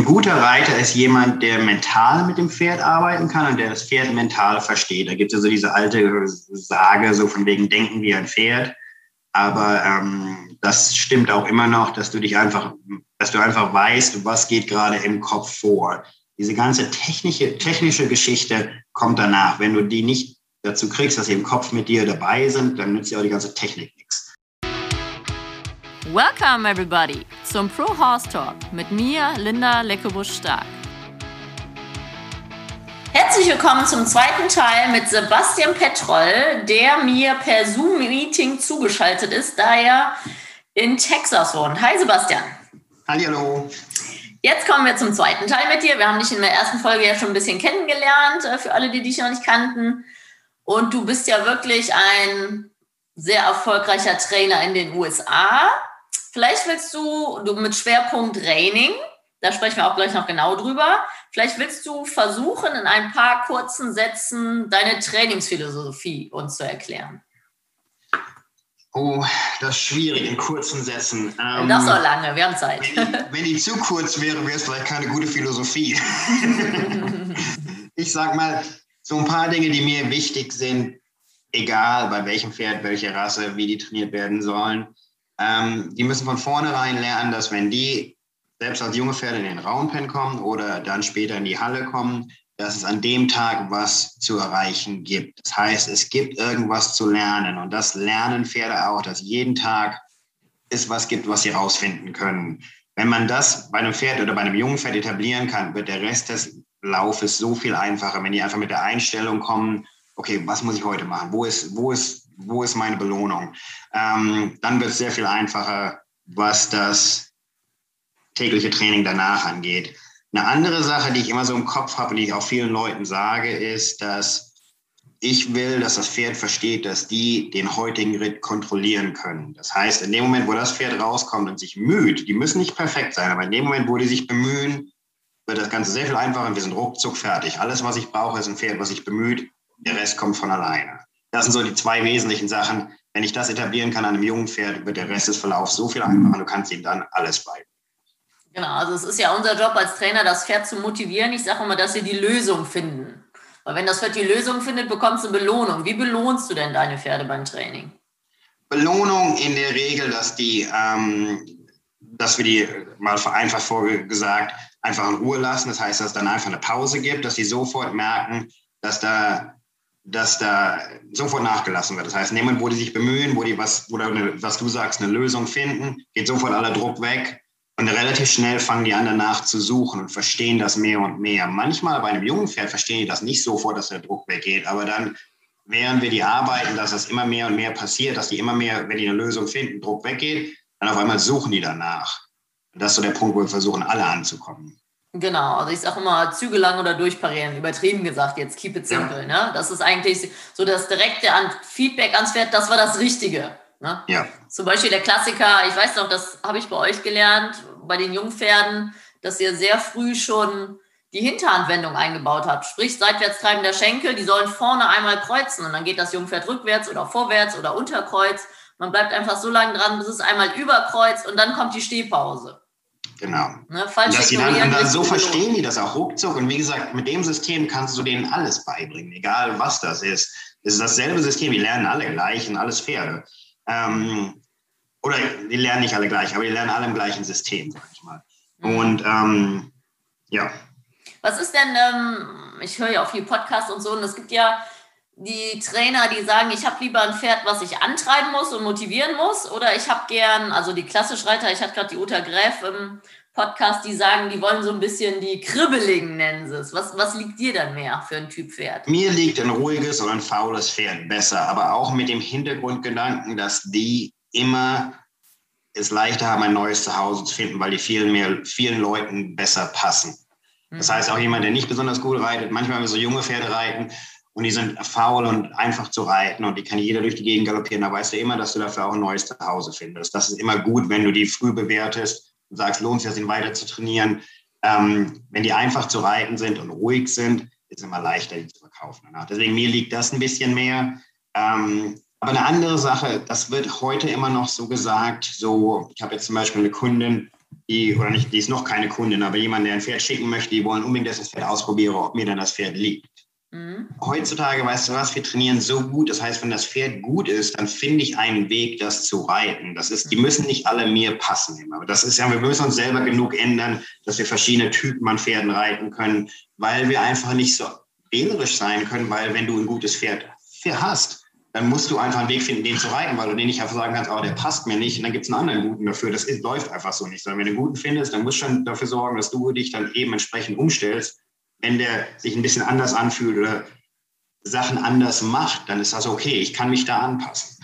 ein guter Reiter ist jemand, der mental mit dem Pferd arbeiten kann und der das Pferd mental versteht. Da gibt es so diese alte Sage, so von wegen Denken wie ein Pferd. Aber ähm, das stimmt auch immer noch, dass du dich einfach, dass du einfach weißt, was geht gerade im Kopf vor. Diese ganze technische, technische Geschichte kommt danach. Wenn du die nicht dazu kriegst, dass sie im Kopf mit dir dabei sind, dann nützt dir auch die ganze Technik nichts. Welcome everybody zum Pro Horse Talk mit mir, Linda Leckebusch-Stark. Herzlich willkommen zum zweiten Teil mit Sebastian Petroll, der mir per Zoom-Meeting zugeschaltet ist, da er in Texas wohnt. Hi Sebastian. Hallo. Jetzt kommen wir zum zweiten Teil mit dir. Wir haben dich in der ersten Folge ja schon ein bisschen kennengelernt, äh, für alle, die dich noch nicht kannten. Und du bist ja wirklich ein sehr erfolgreicher Trainer in den USA. Vielleicht willst du, du mit Schwerpunkt Training, da sprechen wir auch gleich noch genau drüber, vielleicht willst du versuchen, in ein paar kurzen Sätzen deine Trainingsphilosophie uns zu erklären. Oh, das ist schwierig in kurzen Sätzen. Ähm, das auch lange, wir haben Zeit. Wenn die, wenn die zu kurz wäre, wäre es vielleicht keine gute Philosophie. ich sag mal, so ein paar Dinge, die mir wichtig sind, egal bei welchem Pferd, welche Rasse, wie die trainiert werden sollen. Ähm, die müssen von vornherein lernen, dass wenn die selbst als junge Pferde in den Raunpen kommen oder dann später in die Halle kommen, dass es an dem Tag was zu erreichen gibt. Das heißt, es gibt irgendwas zu lernen und das lernen Pferde auch, dass jeden Tag es was gibt, was sie rausfinden können. Wenn man das bei einem Pferd oder bei einem jungen Pferd etablieren kann, wird der Rest des Laufes so viel einfacher, wenn die einfach mit der Einstellung kommen, okay, was muss ich heute machen? Wo ist, wo ist wo ist meine Belohnung? Ähm, dann wird es sehr viel einfacher, was das tägliche Training danach angeht. Eine andere Sache, die ich immer so im Kopf habe und die ich auch vielen Leuten sage, ist, dass ich will, dass das Pferd versteht, dass die den heutigen Ritt kontrollieren können. Das heißt, in dem Moment, wo das Pferd rauskommt und sich müht, die müssen nicht perfekt sein, aber in dem Moment, wo die sich bemühen, wird das Ganze sehr viel einfacher und wir sind ruckzuck fertig. Alles, was ich brauche, ist ein Pferd, was sich bemüht. Der Rest kommt von alleine. Das sind so die zwei wesentlichen Sachen. Wenn ich das etablieren kann an einem jungen Pferd, wird der Rest des Verlaufs so viel einfacher. Du kannst ihm dann alles beibringen. Genau, also es ist ja unser Job als Trainer, das Pferd zu motivieren. Ich sage immer, dass sie die Lösung finden. Weil wenn das Pferd die Lösung findet, bekommst du eine Belohnung. Wie belohnst du denn deine Pferde beim Training? Belohnung in der Regel, dass die, ähm, dass wir die mal vereinfacht vorgesagt einfach in Ruhe lassen. Das heißt, dass es dann einfach eine Pause gibt, dass sie sofort merken, dass da dass da sofort nachgelassen wird. Das heißt, nehmen, wo die sich bemühen, wo die was, wo eine, was du sagst, eine Lösung finden, geht sofort aller Druck weg. Und relativ schnell fangen die an, danach zu suchen und verstehen das mehr und mehr. Manchmal bei einem jungen Pferd verstehen die das nicht sofort, dass der Druck weggeht. Aber dann, während wir die arbeiten, dass das immer mehr und mehr passiert, dass die immer mehr, wenn die eine Lösung finden, Druck weggeht, dann auf einmal suchen die danach. Und das ist so der Punkt, wo wir versuchen, alle anzukommen. Genau, also ich sage immer Züge lang oder durchparieren, übertrieben gesagt jetzt, keep it simple. Ja. Ne? Das ist eigentlich so das direkte an Feedback ans Pferd, das war das Richtige. Ne? Ja. Zum Beispiel der Klassiker, ich weiß noch, das habe ich bei euch gelernt, bei den Jungpferden, dass ihr sehr früh schon die Hinterhandwendung eingebaut habt. Sprich, seitwärts treiben der Schenkel, die sollen vorne einmal kreuzen und dann geht das Jungpferd rückwärts oder vorwärts oder unterkreuz. Man bleibt einfach so lange dran, bis es einmal überkreuzt und dann kommt die Stehpause. Genau. Ne, falsch dass dann, und dann so verstehen die das auch ruckzuck. Und wie gesagt, mit dem System kannst du denen alles beibringen, egal was das ist. Es ist dasselbe System, die lernen alle gleich und alles Pferde. Ähm, oder die lernen nicht alle gleich, aber die lernen alle im gleichen System, sag ich mal. Mhm. Und ähm, ja. Was ist denn, ähm, ich höre ja auch viel Podcasts und so, und es gibt ja die Trainer, die sagen, ich habe lieber ein Pferd, was ich antreiben muss und motivieren muss, oder ich habe gern, also die klassische Reiter, ich hatte gerade die Uta Gräf im Podcast, die sagen, die wollen so ein bisschen die Kribbeligen, nennen sie es. Was, was liegt dir dann mehr für ein Typ Pferd? Mir liegt ein ruhiges oder ein faules Pferd besser, aber auch mit dem Hintergrundgedanken, dass die immer es leichter haben, ein neues Zuhause zu finden, weil die vielen, mehr, vielen Leuten besser passen. Das mhm. heißt, auch jemand, der nicht besonders gut reitet, manchmal, wenn wir so junge Pferde reiten, und die sind faul und einfach zu reiten und die kann jeder durch die Gegend galoppieren. Da weißt du immer, dass du dafür auch ein neues Zuhause findest. Das ist immer gut, wenn du die früh bewertest und sagst, lohnt sich das, ihn weiter zu trainieren. Ähm, wenn die einfach zu reiten sind und ruhig sind, ist es immer leichter, die zu verkaufen. Danach. Deswegen mir liegt das ein bisschen mehr. Ähm, aber eine andere Sache, das wird heute immer noch so gesagt, so, ich habe jetzt zum Beispiel eine Kundin, die, oder nicht, die ist noch keine Kundin, aber jemand, der ein Pferd schicken möchte, die wollen unbedingt, dass ich das Pferd ausprobiere, ob mir dann das Pferd liegt. Mhm. Heutzutage, weißt du was, wir trainieren so gut. Das heißt, wenn das Pferd gut ist, dann finde ich einen Weg, das zu reiten. Das ist, die mhm. müssen nicht alle mir passen Aber das ist ja, wir müssen uns selber genug ändern, dass wir verschiedene Typen an Pferden reiten können, weil wir einfach nicht so wählerisch sein können, weil wenn du ein gutes Pferd hast, dann musst du einfach einen Weg finden, den zu reiten, weil du den nicht einfach sagen kannst, oh, der passt mir nicht und dann gibt es einen anderen guten dafür. Das ist, läuft einfach so nicht. Sondern wenn du einen guten findest, dann musst du schon dafür sorgen, dass du dich dann eben entsprechend umstellst wenn der sich ein bisschen anders anfühlt oder Sachen anders macht, dann ist das okay. Ich kann mich da anpassen.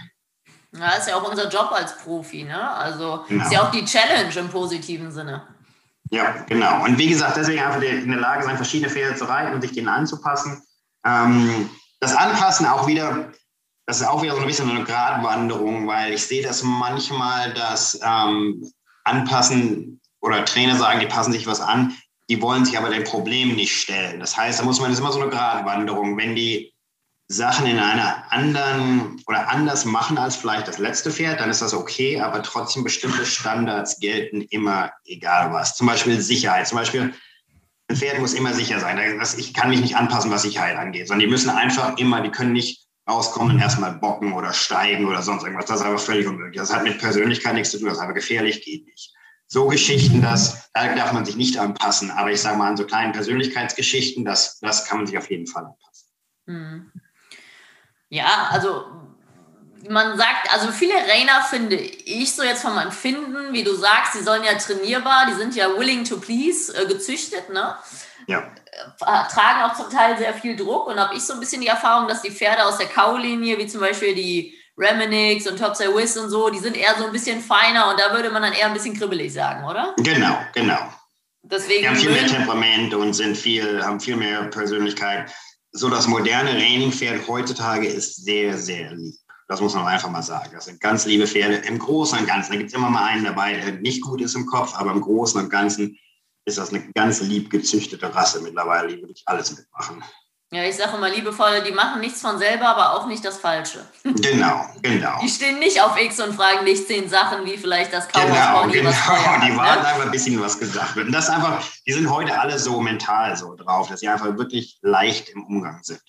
Ja, ist ja auch unser Job als Profi, ne? Also genau. ist ja auch die Challenge im positiven Sinne. Ja, genau. Und wie gesagt, deswegen einfach in der Lage sein, verschiedene Pferde zu reiten und sich denen anzupassen. Ähm, das Anpassen auch wieder, das ist auch wieder so ein bisschen eine Gratwanderung, weil ich sehe das manchmal, dass ähm, Anpassen oder Trainer sagen, die passen sich was an, die wollen sich aber dem Problem nicht stellen. Das heißt, da muss man, das ist immer so eine Gratwanderung. Wenn die Sachen in einer anderen oder anders machen als vielleicht das letzte Pferd, dann ist das okay, aber trotzdem bestimmte Standards gelten immer, egal was. Zum Beispiel Sicherheit. Zum Beispiel, ein Pferd muss immer sicher sein. Ich kann mich nicht anpassen, was Sicherheit angeht, sondern die müssen einfach immer, die können nicht rauskommen und erstmal bocken oder steigen oder sonst irgendwas. Das ist aber völlig unmöglich. Das hat mit Persönlichkeit nichts zu tun, das ist aber gefährlich, geht nicht so Geschichten, dass, da darf man sich nicht anpassen. Aber ich sage mal, an so kleinen Persönlichkeitsgeschichten, das, das kann man sich auf jeden Fall anpassen. Hm. Ja, also man sagt, also viele Rainer finde ich so jetzt vom Empfinden, wie du sagst, die sollen ja trainierbar, die sind ja willing to please äh, gezüchtet, ne? Ja. Äh, tragen auch zum Teil sehr viel Druck und habe ich so ein bisschen die Erfahrung, dass die Pferde aus der Kaulinie, wie zum Beispiel die Reminix und Topside Wiz und so, die sind eher so ein bisschen feiner und da würde man dann eher ein bisschen kribbelig sagen, oder? Genau, genau. Deswegen die haben viel mehr Temperament und sind viel, haben viel mehr Persönlichkeit. So das moderne Trainingpferd heutzutage ist sehr, sehr lieb. Das muss man einfach mal sagen. Das sind ganz liebe Pferde im Großen und Ganzen. Da gibt es immer mal einen dabei, der nicht gut ist im Kopf, aber im Großen und Ganzen ist das eine ganz lieb gezüchtete Rasse mittlerweile, die wirklich alles mitmachen. Ja, ich sage immer liebevoll, die machen nichts von selber, aber auch nicht das Falsche. Genau, genau. Die stehen nicht auf X und fragen nicht zehn Sachen wie vielleicht das Cowboy Genau, Pony, genau. die ne? warten einfach ein bisschen, was gesagt wird. Und das einfach, die sind heute alle so mental so drauf, dass sie einfach wirklich leicht im Umgang sind.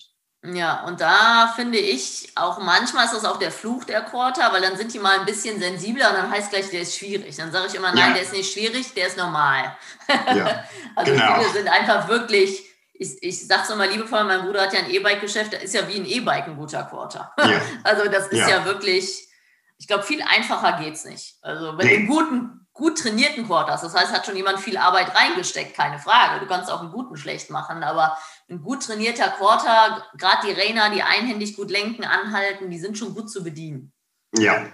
Ja, und da finde ich auch manchmal ist das auch der Fluch der Quarter, weil dann sind die mal ein bisschen sensibler und dann heißt gleich, der ist schwierig. Dann sage ich immer, nein, ja. der ist nicht schwierig, der ist normal. Ja, also genau. viele sind einfach wirklich ich, ich sage es immer liebevoll, mein Bruder hat ja ein E-Bike-Geschäft, da ist ja wie ein E-Bike ein guter Quarter. Ja. Also das ist ja, ja wirklich, ich glaube, viel einfacher geht es nicht. Also wenn nee. du einen guten, gut trainierten Quarter hast, das heißt, hat schon jemand viel Arbeit reingesteckt, keine Frage. Du kannst auch einen guten schlecht machen, aber ein gut trainierter Quarter, gerade die Rainer, die einhändig gut lenken, anhalten, die sind schon gut zu bedienen. Ja.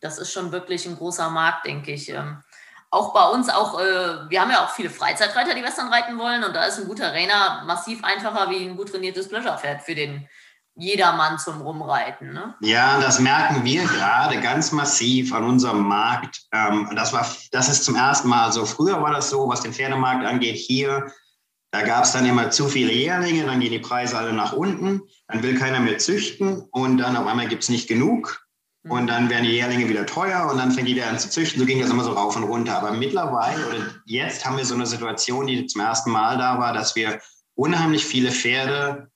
Das ist schon wirklich ein großer Markt, denke ich. Ähm, auch bei uns auch, äh, wir haben ja auch viele Freizeitreiter, die Western reiten wollen und da ist ein guter Rainer massiv einfacher wie ein gut trainiertes Pleasure-Pferd für den jedermann zum Rumreiten. Ne? Ja, das merken wir gerade ganz massiv an unserem Markt. Ähm, das, war, das ist zum ersten Mal so. Früher war das so, was den Pferdemarkt angeht, hier, da gab es dann immer zu viele Jährlinge, dann gehen die Preise alle nach unten, dann will keiner mehr züchten und dann auf einmal gibt es nicht genug. Und dann werden die Jährlinge wieder teuer und dann fängt jeder an zu züchten. So ging das immer so rauf und runter. Aber mittlerweile oder jetzt haben wir so eine Situation, die zum ersten Mal da war, dass wir unheimlich viele Pferde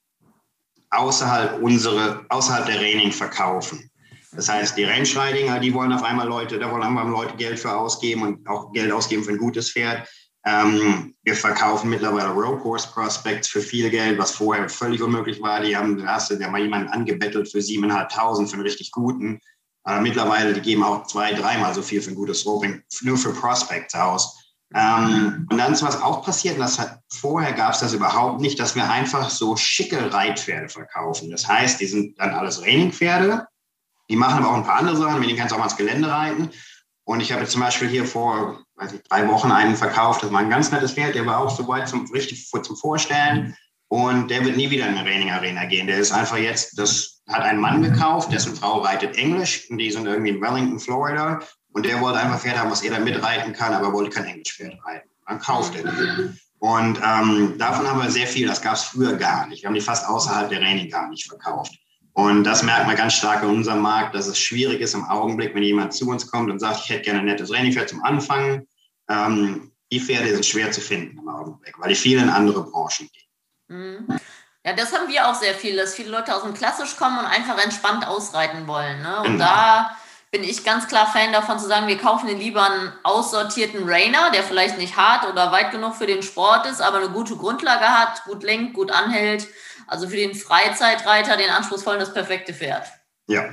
außerhalb, unsere, außerhalb der Reining verkaufen. Das heißt, die Rennschreidinger, die wollen auf einmal Leute, da wollen einmal Leute Geld für ausgeben und auch Geld ausgeben für ein gutes Pferd. Ähm, wir verkaufen mittlerweile Road Course Prospects für viel Geld, was vorher völlig unmöglich war. Die haben, da hast du ja mal jemanden angebettelt für 7.500 für einen richtig guten. Aber mittlerweile, die geben auch zwei, dreimal so viel für ein gutes Roping, nur für Prospects aus. Ähm, und dann ist was auch passiert, das hat, vorher gab es das überhaupt nicht, dass wir einfach so schicke Reitpferde verkaufen. Das heißt, die sind dann alles Trainingpferde, die machen aber auch ein paar andere Sachen, mit denen kannst du auch mal ins Gelände reiten. Und ich habe zum Beispiel hier vor weiß ich, drei Wochen einen verkauft, das war ein ganz nettes Pferd, der war auch so weit zum, richtig zum Vorstellen. Und der wird nie wieder in eine Training Arena gehen. Der ist einfach jetzt, das hat ein Mann gekauft, dessen Frau reitet Englisch und die sind irgendwie in Wellington, Florida. Und der wollte einfach Pferd haben, was er da mitreiten kann, aber wollte kein Englischpferd reiten. Dann kauft er die. Und ähm, davon haben wir sehr viel. Das gab es früher gar nicht. Wir haben die fast außerhalb der Training gar nicht verkauft. Und das merkt man ganz stark in unserem Markt, dass es schwierig ist im Augenblick, wenn jemand zu uns kommt und sagt, ich hätte gerne ein nettes Trainingpferd zum Anfangen ähm, die Pferde sind schwer zu finden im Augenblick, weil die viel in andere Branchen gehen. Mhm. Ja, das haben wir auch sehr viel, dass viele Leute aus dem Klassisch kommen und einfach entspannt ausreiten wollen. Ne? Und genau. da bin ich ganz klar Fan davon zu sagen, wir kaufen den lieber einen aussortierten Rainer, der vielleicht nicht hart oder weit genug für den Sport ist, aber eine gute Grundlage hat, gut lenkt, gut anhält. Also für den Freizeitreiter, den anspruchsvollen, das perfekte Pferd. Ja.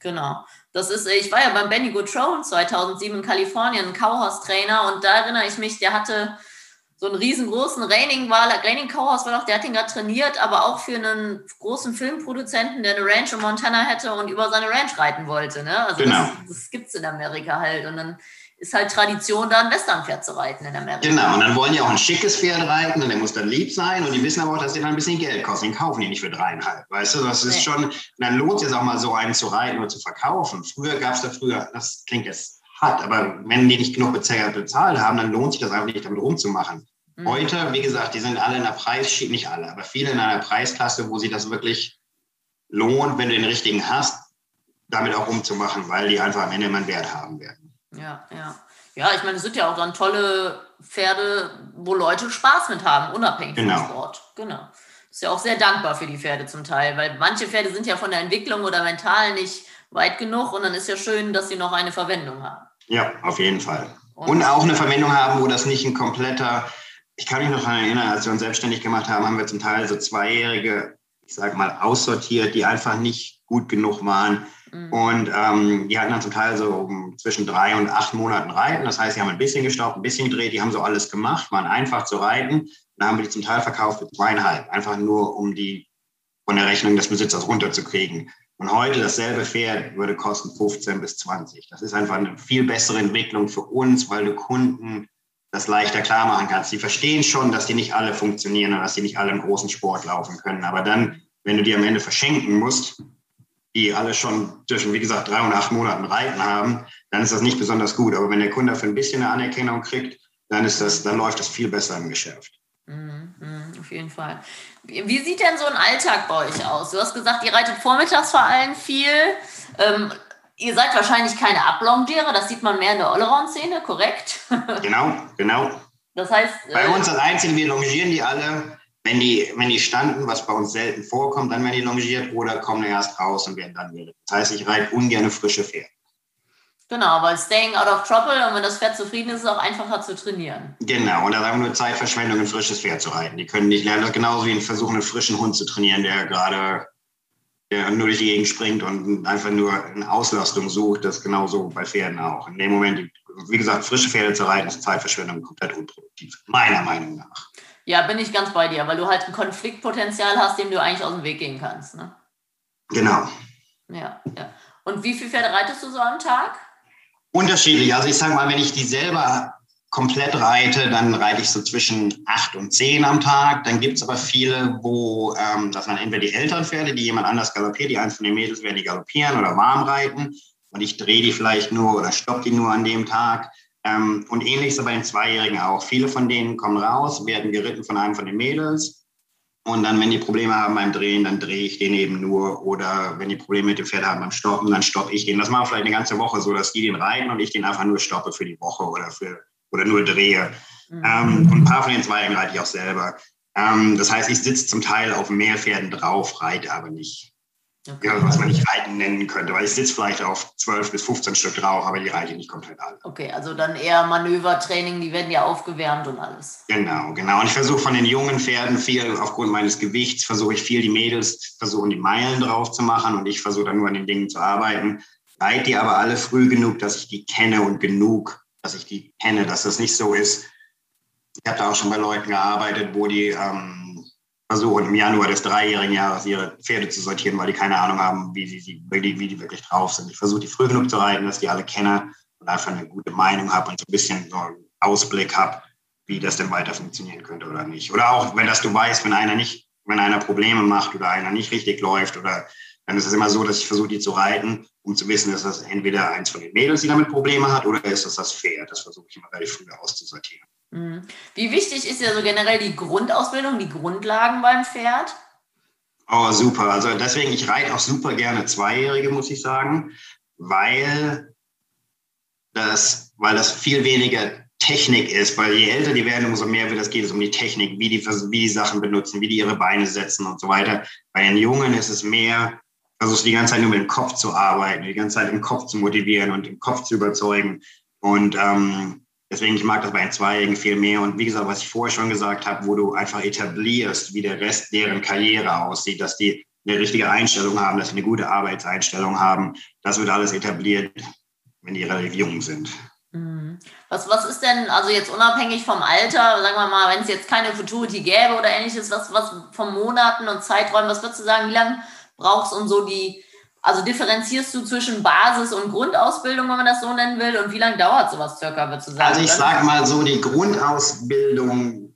Genau. Das ist, ich war ja beim Benny Goodrone 2007 in Kalifornien, ein Cowhorse-Trainer und da erinnere ich mich, der hatte so einen riesengroßen Raining war, Raining Cowhouse war doch, der hat ihn gerade trainiert, aber auch für einen großen Filmproduzenten, der eine Ranch in Montana hätte und über seine Ranch reiten wollte. Ne? Also genau. das, das gibt es in Amerika halt. Und dann ist halt Tradition, da ein Westernpferd zu reiten in Amerika. Genau, und dann wollen die auch ein schickes Pferd reiten und der muss dann lieb sein und die wissen aber auch, dass der dann ein bisschen Geld kostet. Den kaufen die nicht für dreieinhalb, weißt du? Das ist nee. schon, dann lohnt es auch mal so einen zu reiten oder zu verkaufen. Früher gab es da früher, das klingt jetzt hart, aber wenn die nicht genug bezahlt haben, dann lohnt sich das einfach nicht, damit rumzumachen. Mhm. Heute, wie gesagt, die sind alle in der Preisschiene, nicht alle, aber viele in einer Preisklasse, wo sich das wirklich lohnt, wenn du den richtigen hast, damit auch umzumachen, weil die einfach am Ende immer einen Wert haben werden. Ja, ja. Ja, ich meine, es sind ja auch dann tolle Pferde, wo Leute Spaß mit haben, unabhängig genau. vom Sport. Genau. Ist ja auch sehr dankbar für die Pferde zum Teil, weil manche Pferde sind ja von der Entwicklung oder mental nicht weit genug und dann ist ja schön, dass sie noch eine Verwendung haben. Ja, auf jeden Fall. Und, und auch eine Verwendung haben, wo das nicht ein kompletter ich kann mich noch daran erinnern, als wir uns selbstständig gemacht haben, haben wir zum Teil so Zweijährige, ich sage mal, aussortiert, die einfach nicht gut genug waren. Mhm. Und ähm, die hatten dann zum Teil so zwischen drei und acht Monaten Reiten. Das heißt, sie haben ein bisschen gestaubt, ein bisschen gedreht, die haben so alles gemacht, waren einfach zu reiten. Dann haben wir die zum Teil verkauft für zweieinhalb, einfach nur um die von der Rechnung des Besitzers runterzukriegen. Und heute dasselbe Pferd würde kosten 15 bis 20. Das ist einfach eine viel bessere Entwicklung für uns, weil du Kunden das leichter klar machen kannst. Die verstehen schon, dass die nicht alle funktionieren und dass die nicht alle im großen Sport laufen können. Aber dann, wenn du die am Ende verschenken musst, die alle schon zwischen, wie gesagt, drei und acht Monaten Reiten haben, dann ist das nicht besonders gut. Aber wenn der Kunde für ein bisschen eine Anerkennung kriegt, dann ist das, dann läuft das viel besser im Geschäft. Mhm, mhm, auf jeden Fall. Wie sieht denn so ein Alltag bei euch aus? Du hast gesagt, ihr reitet vormittags vor allem viel. Ähm, Ihr seid wahrscheinlich keine Ablongiere, das sieht man mehr in der Allround-Szene, korrekt? Genau, genau. Das heißt. Bei äh, uns als Einzigen, wir longieren die alle. Wenn die, wenn die standen, was bei uns selten vorkommt, dann werden die longiert oder kommen erst raus und werden dann wieder. Das heißt, ich reite ungern frische Pferde. Genau, weil staying out of trouble und wenn das Pferd zufrieden ist, ist es auch einfacher zu trainieren. Genau, und da haben wir nur Zeitverschwendung, ein frisches Pferd zu reiten. Die können nicht lernen, das genauso wie ein Versuch, einen frischen Hund zu trainieren, der gerade der nur durch die Gegend springt und einfach nur eine Auslastung sucht, das genauso bei Pferden auch. In dem Moment, wie gesagt, frische Pferde zu reiten, ist Zeitverschwendung komplett unproduktiv, meiner Meinung nach. Ja, bin ich ganz bei dir, weil du halt ein Konfliktpotenzial hast, dem du eigentlich aus dem Weg gehen kannst. Ne? Genau. Ja, ja. Und wie viele Pferde reitest du so am Tag? Unterschiedlich. Also ich sage mal, wenn ich die selber komplett reite, dann reite ich so zwischen acht und zehn am Tag. Dann gibt es aber viele, wo ähm, das waren entweder die Elternpferde, die jemand anders galoppiert, die eins von den Mädels werden die galoppieren oder warm reiten und ich drehe die vielleicht nur oder stoppe die nur an dem Tag. Ähm, und ähnlich es bei den Zweijährigen auch. Viele von denen kommen raus, werden geritten von einem von den Mädels. Und dann, wenn die Probleme haben beim Drehen, dann drehe ich den eben nur. Oder wenn die Probleme mit dem Pferd haben beim Stoppen, dann stoppe ich den. Das mache ich vielleicht eine ganze Woche so, dass die den reiten und ich den einfach nur stoppe für die Woche oder für oder nur drehe. Mhm. Ähm, und ein paar von den Zweigen reite ich auch selber. Ähm, das heißt, ich sitze zum Teil auf mehr Pferden drauf, reite aber nicht. Okay. Ja, was man nicht Reiten nennen könnte, weil ich sitze vielleicht auf 12 bis 15 Stück drauf, aber die reite ich nicht komplett alle. Okay, also dann eher Manövertraining, die werden ja aufgewärmt und alles. Genau, genau. Und ich versuche von den jungen Pferden viel, aufgrund meines Gewichts, versuche ich viel die Mädels, versuchen die Meilen drauf zu machen und ich versuche dann nur an den Dingen zu arbeiten. Reite die aber alle früh genug, dass ich die kenne und genug, dass ich die kenne, dass das nicht so ist. Ich habe da auch schon bei Leuten gearbeitet, wo die ähm, versuchen, im Januar des dreijährigen Jahres ihre Pferde zu sortieren, weil die keine Ahnung haben, wie, sie, wie, die, wie die wirklich drauf sind. Ich versuche, die früh genug zu reiten, dass die alle kenne und einfach eine gute Meinung habe und so ein bisschen so einen Ausblick habe, wie das denn weiter funktionieren könnte oder nicht. Oder auch, wenn das du weißt, wenn einer nicht, wenn einer Probleme macht oder einer nicht richtig läuft oder dann ist es immer so, dass ich versuche, die zu reiten, um zu wissen, ist das entweder eins von den Mädels, die damit Probleme hat, oder ist das das Pferd. Das versuche ich immer relativ früh auszusortieren. Mhm. Wie wichtig ist ja so generell die Grundausbildung, die Grundlagen beim Pferd? Oh, super. Also deswegen, ich reite auch super gerne Zweijährige, muss ich sagen, weil das, weil das viel weniger Technik ist, weil je älter die werden, umso mehr wird es geht es um die Technik, wie die, wie die Sachen benutzen, wie die ihre Beine setzen und so weiter. Bei den Jungen ist es mehr, versuchst die ganze Zeit nur mit dem Kopf zu arbeiten, die ganze Zeit im Kopf zu motivieren und im Kopf zu überzeugen. Und ähm, deswegen, ich mag das bei den Zweijährigen viel mehr. Und wie gesagt, was ich vorher schon gesagt habe, wo du einfach etablierst, wie der Rest deren Karriere aussieht, dass die eine richtige Einstellung haben, dass sie eine gute Arbeitseinstellung haben, das wird alles etabliert, wenn die relativ jung sind. Mhm. Was, was ist denn, also jetzt unabhängig vom Alter, sagen wir mal, wenn es jetzt keine Futurity gäbe oder ähnliches, was, was von Monaten und Zeiträumen, was würdest du sagen, wie lange brauchst du um so die, also differenzierst du zwischen Basis- und Grundausbildung, wenn man das so nennen will, und wie lange dauert sowas circa, würdest du sagen? Also ich sage mal so, die Grundausbildung,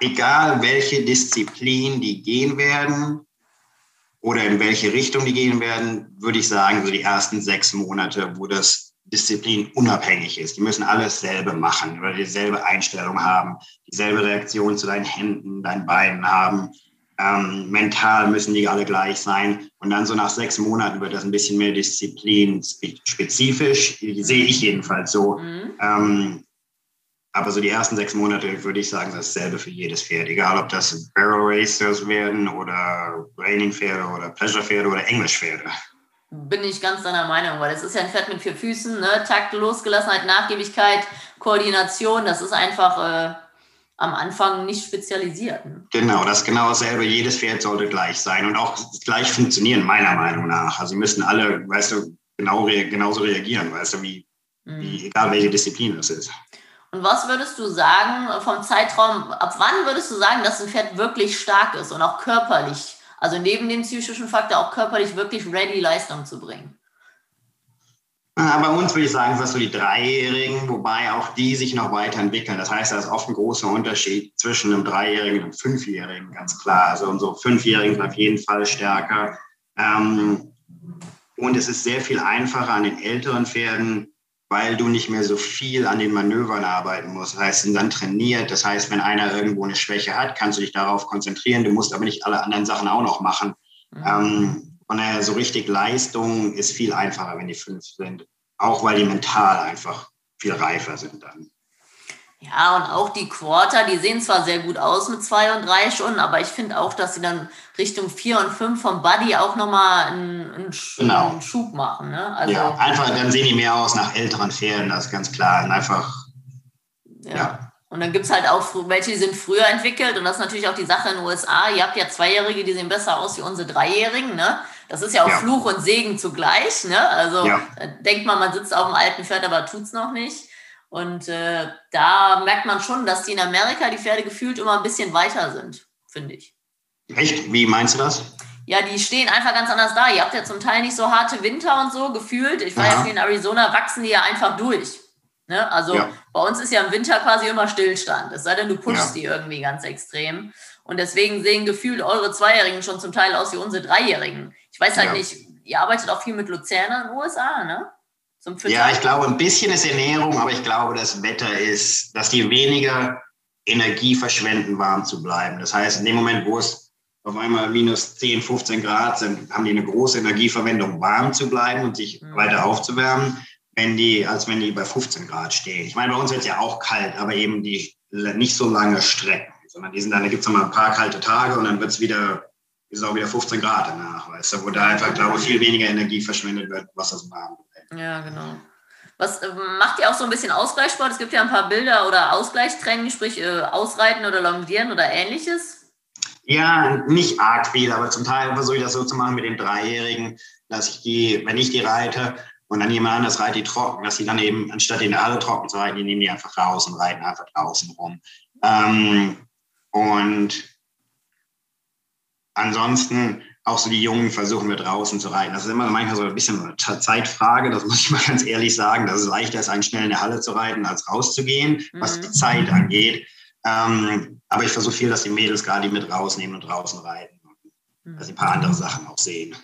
egal welche Disziplin die gehen werden oder in welche Richtung die gehen werden, würde ich sagen, so die ersten sechs Monate, wo das Disziplin unabhängig ist. Die müssen alles selber machen oder dieselbe Einstellung haben, dieselbe Reaktion zu deinen Händen, deinen Beinen haben. Ähm, mental müssen die alle gleich sein. Und dann so nach sechs Monaten wird das ein bisschen mehr Disziplin spezifisch, sehe ich jedenfalls so. Mhm. Ähm, aber so die ersten sechs Monate würde ich sagen, dasselbe für jedes Pferd. Egal, ob das Barrel Racers werden oder Raining Pferde oder Pleasure Pferde oder English Pferde. Bin ich ganz deiner Meinung, weil es ist ja ein Pferd mit vier Füßen, ne? Takt, Losgelassenheit, Nachgiebigkeit, Koordination. Das ist einfach äh, am Anfang nicht spezialisiert. Ne? Genau, das ist genau dasselbe. Jedes Pferd sollte gleich sein und auch gleich funktionieren, meiner Meinung nach. Also, sie müssen alle, weißt du, genau, genauso reagieren, weißt du, wie, mhm. wie egal welche Disziplin es ist. Und was würdest du sagen vom Zeitraum, ab wann würdest du sagen, dass ein Pferd wirklich stark ist und auch körperlich, also neben dem psychischen Faktor auch körperlich wirklich ready Leistung zu bringen? Bei uns würde ich sagen, das so die Dreijährigen, wobei auch die sich noch weiterentwickeln. Das heißt, da ist oft ein großer Unterschied zwischen einem Dreijährigen und einem Fünfjährigen, ganz klar. Also unsere Fünfjährigen sind auf jeden Fall stärker. Ähm, und es ist sehr viel einfacher an den älteren Pferden, weil du nicht mehr so viel an den Manövern arbeiten musst. Das heißt, sind dann trainiert. Das heißt, wenn einer irgendwo eine Schwäche hat, kannst du dich darauf konzentrieren. Du musst aber nicht alle anderen Sachen auch noch machen. Mhm. Von daher, so richtig Leistung ist viel einfacher, wenn die fünf sind. Auch weil die mental einfach viel reifer sind dann. Ja, und auch die Quarter, die sehen zwar sehr gut aus mit zwei und drei schon, aber ich finde auch, dass sie dann Richtung vier und fünf vom Buddy auch nochmal einen, einen, genau. einen Schub machen. Ne? Also, ja, einfach, dann sehen die mehr aus nach älteren Pferden, das ist ganz klar. Und einfach, ja. ja. Und dann gibt es halt auch welche, die sind früher entwickelt und das ist natürlich auch die Sache in den USA. Ihr habt ja Zweijährige, die sehen besser aus wie unsere Dreijährigen. Ne? Das ist ja auch ja. Fluch und Segen zugleich. Ne? Also ja. denkt man, man sitzt auf dem alten Pferd, aber tut es noch nicht. Und äh, da merkt man schon, dass die in Amerika die Pferde gefühlt immer ein bisschen weiter sind, finde ich. Echt? Wie meinst du das? Ja, die stehen einfach ganz anders da. Ihr habt ja zum Teil nicht so harte Winter und so gefühlt. Ich weiß, ja. in Arizona wachsen die ja einfach durch. Ne? Also ja. bei uns ist ja im Winter quasi immer Stillstand. Es sei denn, du pushst ja. die irgendwie ganz extrem. Und deswegen sehen gefühlt eure Zweijährigen schon zum Teil aus wie unsere Dreijährigen. Ich weiß halt nicht, ihr arbeitet auch viel mit Luzerner in den USA, ne? zum Füttern? Ja, ich glaube, ein bisschen ist Ernährung, aber ich glaube, das Wetter ist, dass die weniger Energie verschwenden, warm zu bleiben. Das heißt, in dem Moment, wo es auf einmal minus 10, 15 Grad sind, haben die eine große Energieverwendung, warm zu bleiben und sich mhm. weiter aufzuwärmen, wenn die, als wenn die bei 15 Grad stehen. Ich meine, bei uns wird es ja auch kalt, aber eben die nicht so lange Strecken, sondern die sind dann, da gibt es mal ein paar kalte Tage und dann wird es wieder, ist auch wieder 15 Grad danach, weißt du, wo da einfach, glaube ich, viel weniger Energie verschwendet wird, was das warm bleibt. Ja, genau. Was äh, macht ihr auch so ein bisschen Ausgleichssport? Es gibt ja ein paar Bilder oder Ausgleichstraining, sprich äh, Ausreiten oder Longieren oder ähnliches. Ja, nicht arg viel, aber zum Teil versuche ich das so zu machen mit den Dreijährigen, dass ich die, wenn ich die reite und dann jemand anders reitet die trocken, dass sie dann eben, anstatt in der Halle trocken zu reiten, die nehmen die einfach raus und reiten einfach draußen rum. Ähm, und ansonsten auch so die Jungen versuchen wir draußen zu reiten. Das ist immer manchmal so ein bisschen eine Zeitfrage, das muss ich mal ganz ehrlich sagen. Das ist leichter, ist eigentlich schnell in der Halle zu reiten, als rauszugehen, was mhm. die Zeit angeht. Ähm, aber ich versuche viel, dass die Mädels gerade mit rausnehmen und draußen reiten. Mhm. Dass sie ein paar andere Sachen auch sehen.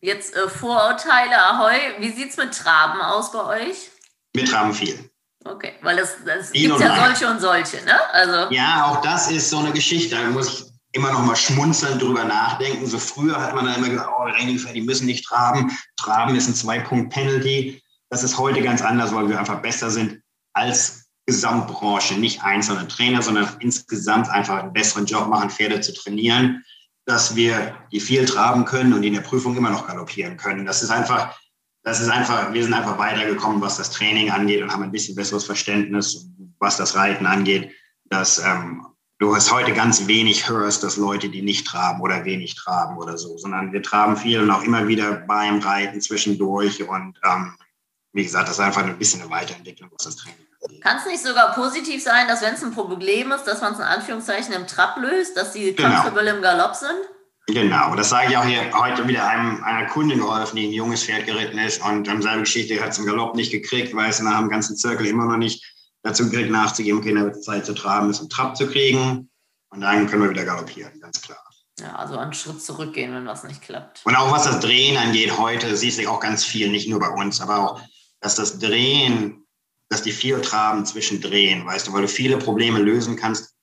Jetzt äh, Vorurteile, Ahoi. Wie sieht es mit Traben aus bei euch? Wir traben viel. Okay, weil es, es gibt ja solche und solche, ne? Also. Ja, auch das ist so eine Geschichte. Da muss ich immer noch mal schmunzelnd drüber nachdenken. So früher hat man dann immer gesagt, oh, Renningpferde, die müssen nicht traben. Traben ist ein Zwei-Punkt-Penalty. Das ist heute ganz anders, weil wir einfach besser sind als Gesamtbranche, nicht einzelne Trainer, sondern insgesamt einfach einen besseren Job machen, Pferde zu trainieren, dass wir die viel traben können und in der Prüfung immer noch galoppieren können. Das ist einfach, das ist einfach, wir sind einfach weitergekommen, was das Training angeht und haben ein bisschen besseres Verständnis, was das Reiten angeht, dass ähm, du es heute ganz wenig hörst, dass Leute, die nicht traben oder wenig traben oder so, sondern wir traben viel und auch immer wieder beim Reiten zwischendurch und ähm, wie gesagt, das ist einfach ein bisschen eine Weiterentwicklung, was das Training. Kann es nicht sogar positiv sein, dass wenn es ein Problem ist, dass man es in Anführungszeichen im Trab löst, dass die genau. im Galopp sind? Genau, das sage ich auch hier heute wieder einem, einer Kundin geholfen, die ein junges Pferd geritten ist und ähm, seine Geschichte hat es im Galopp nicht gekriegt, weil es nach dem ganzen Zirkel immer noch nicht dazu gekriegt nachzugeben, okay, dann wird Zeit zu traben, ist im Trab zu kriegen und dann können wir wieder galoppieren, ganz klar. Ja, also einen Schritt zurückgehen, wenn was nicht klappt. Und auch was das Drehen angeht, heute siehst du auch ganz viel, nicht nur bei uns, aber auch, dass das Drehen, dass die viel traben zwischen Drehen, weißt du, weil du viele Probleme lösen kannst,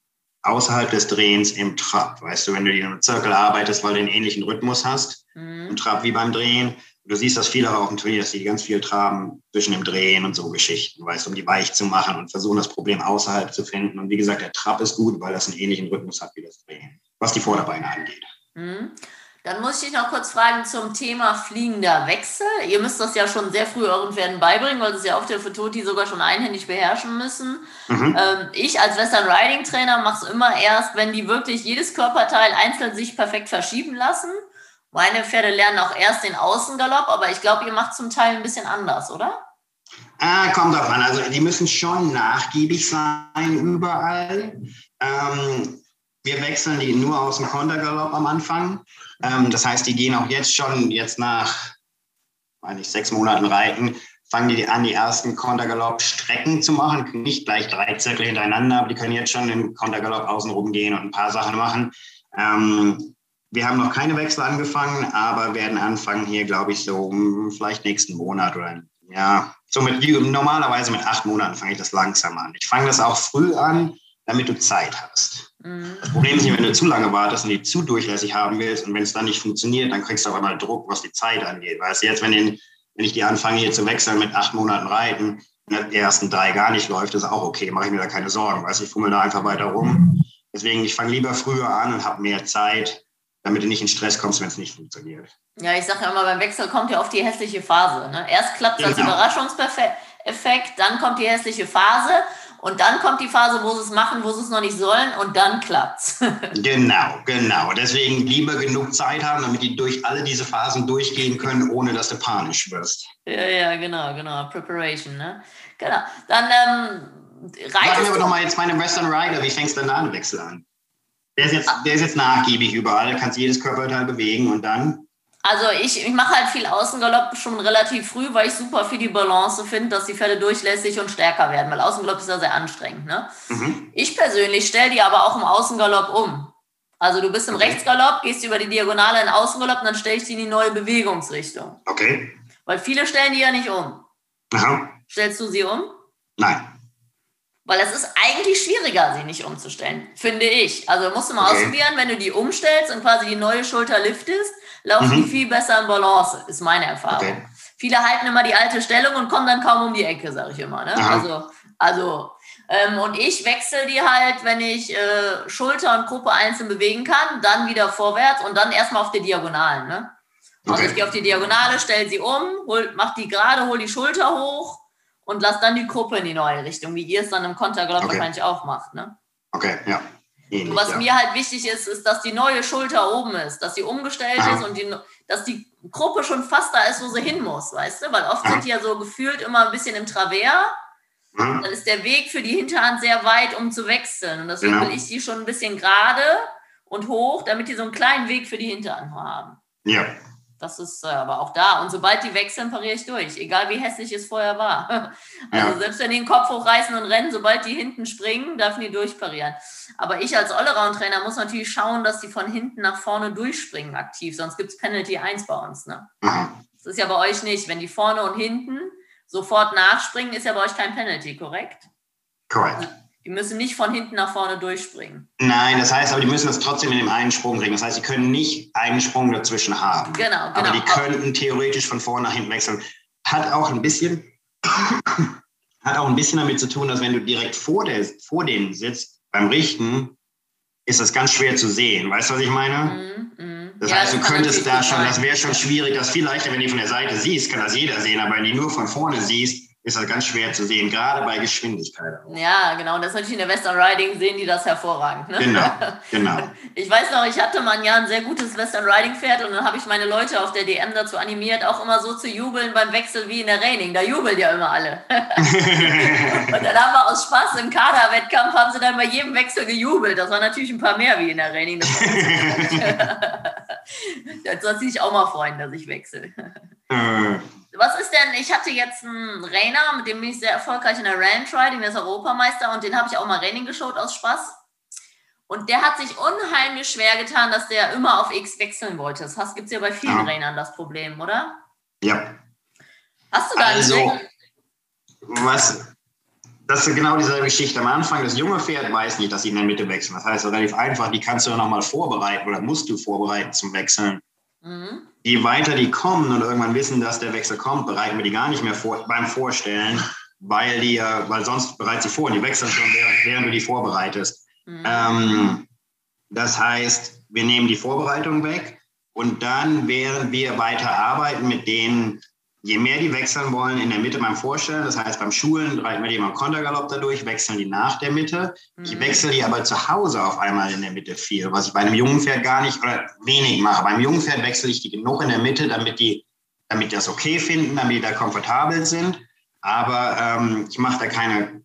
außerhalb des Drehens im Trab. Weißt du, wenn du in einem Zirkel arbeitest, weil du einen ähnlichen Rhythmus hast, mhm. im Trab wie beim Drehen. Du siehst das viele auch im Turnier, dass die ganz viel traben zwischen dem Drehen und so Geschichten, weißt du, um die weich zu machen und versuchen, das Problem außerhalb zu finden. Und wie gesagt, der Trab ist gut, weil das einen ähnlichen Rhythmus hat wie das Drehen, was die Vorderbeine angeht. Mhm. Dann muss ich dich noch kurz fragen zum Thema fliegender Wechsel. Ihr müsst das ja schon sehr früh euren Pferden beibringen, weil das ja auch der Toti sogar schon einhändig beherrschen müssen. Mhm. Ähm, ich als Western Riding Trainer mache es immer erst, wenn die wirklich jedes Körperteil einzeln sich perfekt verschieben lassen. Meine Pferde lernen auch erst den Außengalopp, aber ich glaube, ihr macht zum Teil ein bisschen anders, oder? Ah, kommt drauf an. Also die müssen schon nachgiebig sein überall. Ähm, wir wechseln die nur aus dem Kontergalopp am Anfang. Ähm, das heißt, die gehen auch jetzt schon, jetzt nach, meine ich, sechs Monaten Reiten, fangen die an, die ersten Kontergalopp-Strecken zu machen. Nicht gleich drei Zirkel hintereinander, aber die können jetzt schon den Kontergalopp außenrum gehen und ein paar Sachen machen. Ähm, wir haben noch keine Wechsel angefangen, aber werden anfangen hier, glaube ich, so vielleicht nächsten Monat oder ja, so mit normalerweise mit acht Monaten fange ich das langsam an. Ich fange das auch früh an, damit du Zeit hast. Mhm. Das Problem ist nicht, wenn du zu lange wartest und die zu durchlässig haben willst und wenn es dann nicht funktioniert, dann kriegst du auf einmal Druck, was die Zeit angeht. Weißt du, jetzt, wenn, den, wenn ich die anfange hier zu wechseln mit acht Monaten Reiten und die ersten drei gar nicht läuft, ist auch okay, mache ich mir da keine Sorgen. Weißt du, ich fummel da einfach weiter rum. Deswegen, ich fange lieber früher an und habe mehr Zeit, damit du nicht in Stress kommst, wenn es nicht funktioniert. Ja, ich sage ja immer, beim Wechsel kommt ja auf die hässliche Phase. Ne? Erst klappt es genau. als Überraschungseffekt, dann kommt die hässliche Phase und dann kommt die Phase, wo sie es machen, wo sie es noch nicht sollen und dann klappt's. genau, genau. Deswegen lieber genug Zeit haben, damit die durch alle diese Phasen durchgehen können, ohne dass du panisch wirst. Ja, ja, genau, genau. Preparation, ne? Genau. Dann ähm, reitest mir aber nochmal jetzt meine Western Rider, wie fängst du denn einen Wechsel an? Der ist jetzt, der ist jetzt nachgiebig überall, kannst jedes Körperteil bewegen und dann? Also ich, ich mache halt viel Außengalopp schon relativ früh, weil ich super für die Balance finde, dass die Pferde durchlässig und stärker werden, weil Außengalopp ist ja sehr anstrengend. Ne? Mhm. Ich persönlich stelle die aber auch im Außengalopp um. Also du bist im okay. Rechtsgalopp, gehst über die Diagonale in Außengalopp und dann stelle ich sie in die neue Bewegungsrichtung. Okay. Weil viele stellen die ja nicht um. Aha. Stellst du sie um? Nein. Weil es ist eigentlich schwieriger, sie nicht umzustellen, finde ich. Also musst du mal okay. ausprobieren, wenn du die umstellst und quasi die neue Schulter liftest, laufen mhm. die viel besser in Balance, ist meine Erfahrung. Okay. Viele halten immer die alte Stellung und kommen dann kaum um die Ecke, sage ich immer. Ne? Also, also ähm, und ich wechsle die halt, wenn ich äh, Schulter und Gruppe einzeln bewegen kann, dann wieder vorwärts und dann erstmal auf die Diagonalen. Ne? Also okay. ich gehe auf die Diagonale, stelle sie um, hol, mach die gerade, hol die Schulter hoch und lass dann die Gruppe in die neue Richtung, wie ihr es dann im Kontergalopp okay. wahrscheinlich auch macht. Ne? Okay, ja. Ähnlich, was ja. mir halt wichtig ist, ist, dass die neue Schulter oben ist, dass sie umgestellt Aha. ist und die, dass die Gruppe schon fast da ist, wo sie hin muss, weißt du? Weil oft Aha. sind die ja so gefühlt immer ein bisschen im Travers. Dann ist der Weg für die Hinterhand sehr weit, um zu wechseln. Und deswegen genau. will ich die schon ein bisschen gerade und hoch, damit die so einen kleinen Weg für die Hinterhand haben. Ja. Das ist äh, aber auch da. Und sobald die wechseln, pariere ich durch. Egal wie hässlich es vorher war. Also ja. selbst wenn die den Kopf hochreißen und rennen, sobald die hinten springen, dürfen die durchparieren. Aber ich als Allround-Trainer muss natürlich schauen, dass die von hinten nach vorne durchspringen aktiv. Sonst gibt es Penalty 1 bei uns. Ne? Das ist ja bei euch nicht. Wenn die vorne und hinten sofort nachspringen, ist ja bei euch kein Penalty, korrekt? Korrekt. Die müssen nicht von hinten nach vorne durchspringen. Nein, das heißt aber, die müssen das trotzdem in dem einen Sprung bringen. Das heißt, sie können nicht einen Sprung dazwischen haben. Genau, genau. Aber die könnten theoretisch von vorne nach hinten wechseln. Hat auch ein bisschen, hat auch ein bisschen damit zu tun, dass wenn du direkt vor, der, vor denen sitzt, beim Richten, ist das ganz schwer zu sehen. Weißt du, was ich meine? Mm, mm. Das ja, heißt, du könntest da schon, das wäre schon schwierig, das viel leichter, wenn du von der Seite siehst, kann das jeder sehen, aber wenn du nur von vorne siehst, ist das ganz schwer zu sehen, gerade bei Geschwindigkeit. Ja, genau. Und das natürlich in der Western Riding sehen die das hervorragend. Ne? Genau, genau. Ich weiß noch, ich hatte mal ein Jahr ein sehr gutes Western Riding Pferd und dann habe ich meine Leute auf der DM dazu animiert, auch immer so zu jubeln beim Wechsel wie in der Raining. Da jubeln ja immer alle. und dann haben wir aus Spaß im Kaderwettkampf, haben sie dann bei jedem Wechsel gejubelt. Das war natürlich ein paar mehr wie in der Raining. Das soll sich auch mal freuen, dass ich wechsle. Was ist denn, ich hatte jetzt einen Rainer, mit dem bin ich sehr erfolgreich in der Riding, der ist Europameister und den habe ich auch mal Raining geschaut aus Spaß. Und der hat sich unheimlich schwer getan, dass der immer auf X wechseln wollte. Das gibt es ja bei vielen ja. Rainern das Problem, oder? Ja. Hast du da also, einen was, das ist genau dieselbe Geschichte. Am Anfang, das junge Pferd weiß nicht, dass sie in der Mitte wechseln. Das heißt, relativ einfach, die kannst du ja nochmal vorbereiten oder musst du vorbereiten zum Wechseln. Mhm. Je weiter die kommen und irgendwann wissen, dass der Wechsel kommt, bereiten wir die gar nicht mehr vor, beim Vorstellen, weil die weil sonst bereiten sie vor und die wechseln schon, während, während du die vorbereitest. Mhm. Ähm, das heißt, wir nehmen die Vorbereitung weg und dann, während wir weiter arbeiten mit denen, je mehr die wechseln wollen, in der Mitte beim Vorstellen, das heißt beim Schulen reiten wir die immer Kontergalopp dadurch, wechseln die nach der Mitte. Ich mhm. wechsle die aber zu Hause auf einmal in der Mitte viel, was ich bei einem jungen Pferd gar nicht oder wenig mache. Beim jungen Pferd wechsle ich die genug in der Mitte, damit die, damit die das okay finden, damit die da komfortabel sind. Aber ähm, ich mache da keine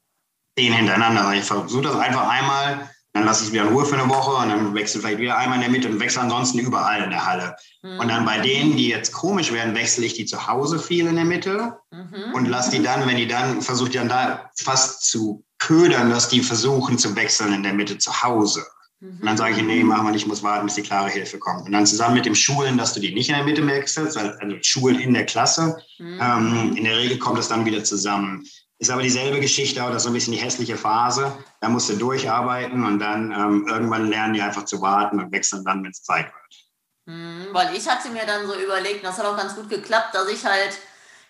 zehn hintereinander. Ich versuche das einfach einmal dann lasse ich es wieder in Ruhe für eine Woche und dann wechsle vielleicht wieder einmal in der Mitte und wechsle ansonsten überall in der Halle. Mhm. Und dann bei denen, die jetzt komisch werden, wechsle ich die zu Hause viel in der Mitte mhm. und lasse die dann, wenn die dann, versuche die dann da fast zu ködern, dass die versuchen zu wechseln in der Mitte zu Hause. Und dann sage ich, nee, machen wir nicht, muss warten, bis die klare Hilfe kommt. Und dann zusammen mit dem Schulen, dass du die nicht in der Mitte wechselst, also Schulen in der Klasse. Mhm. Ähm, in der Regel kommt es dann wieder zusammen. Ist aber dieselbe Geschichte, oder so ein bisschen die hässliche Phase. Da musst du durcharbeiten und dann ähm, irgendwann lernen die einfach zu warten und wechseln dann, wenn es Zeit wird. Mhm, weil ich hatte mir dann so überlegt, das hat auch ganz gut geklappt, dass ich halt,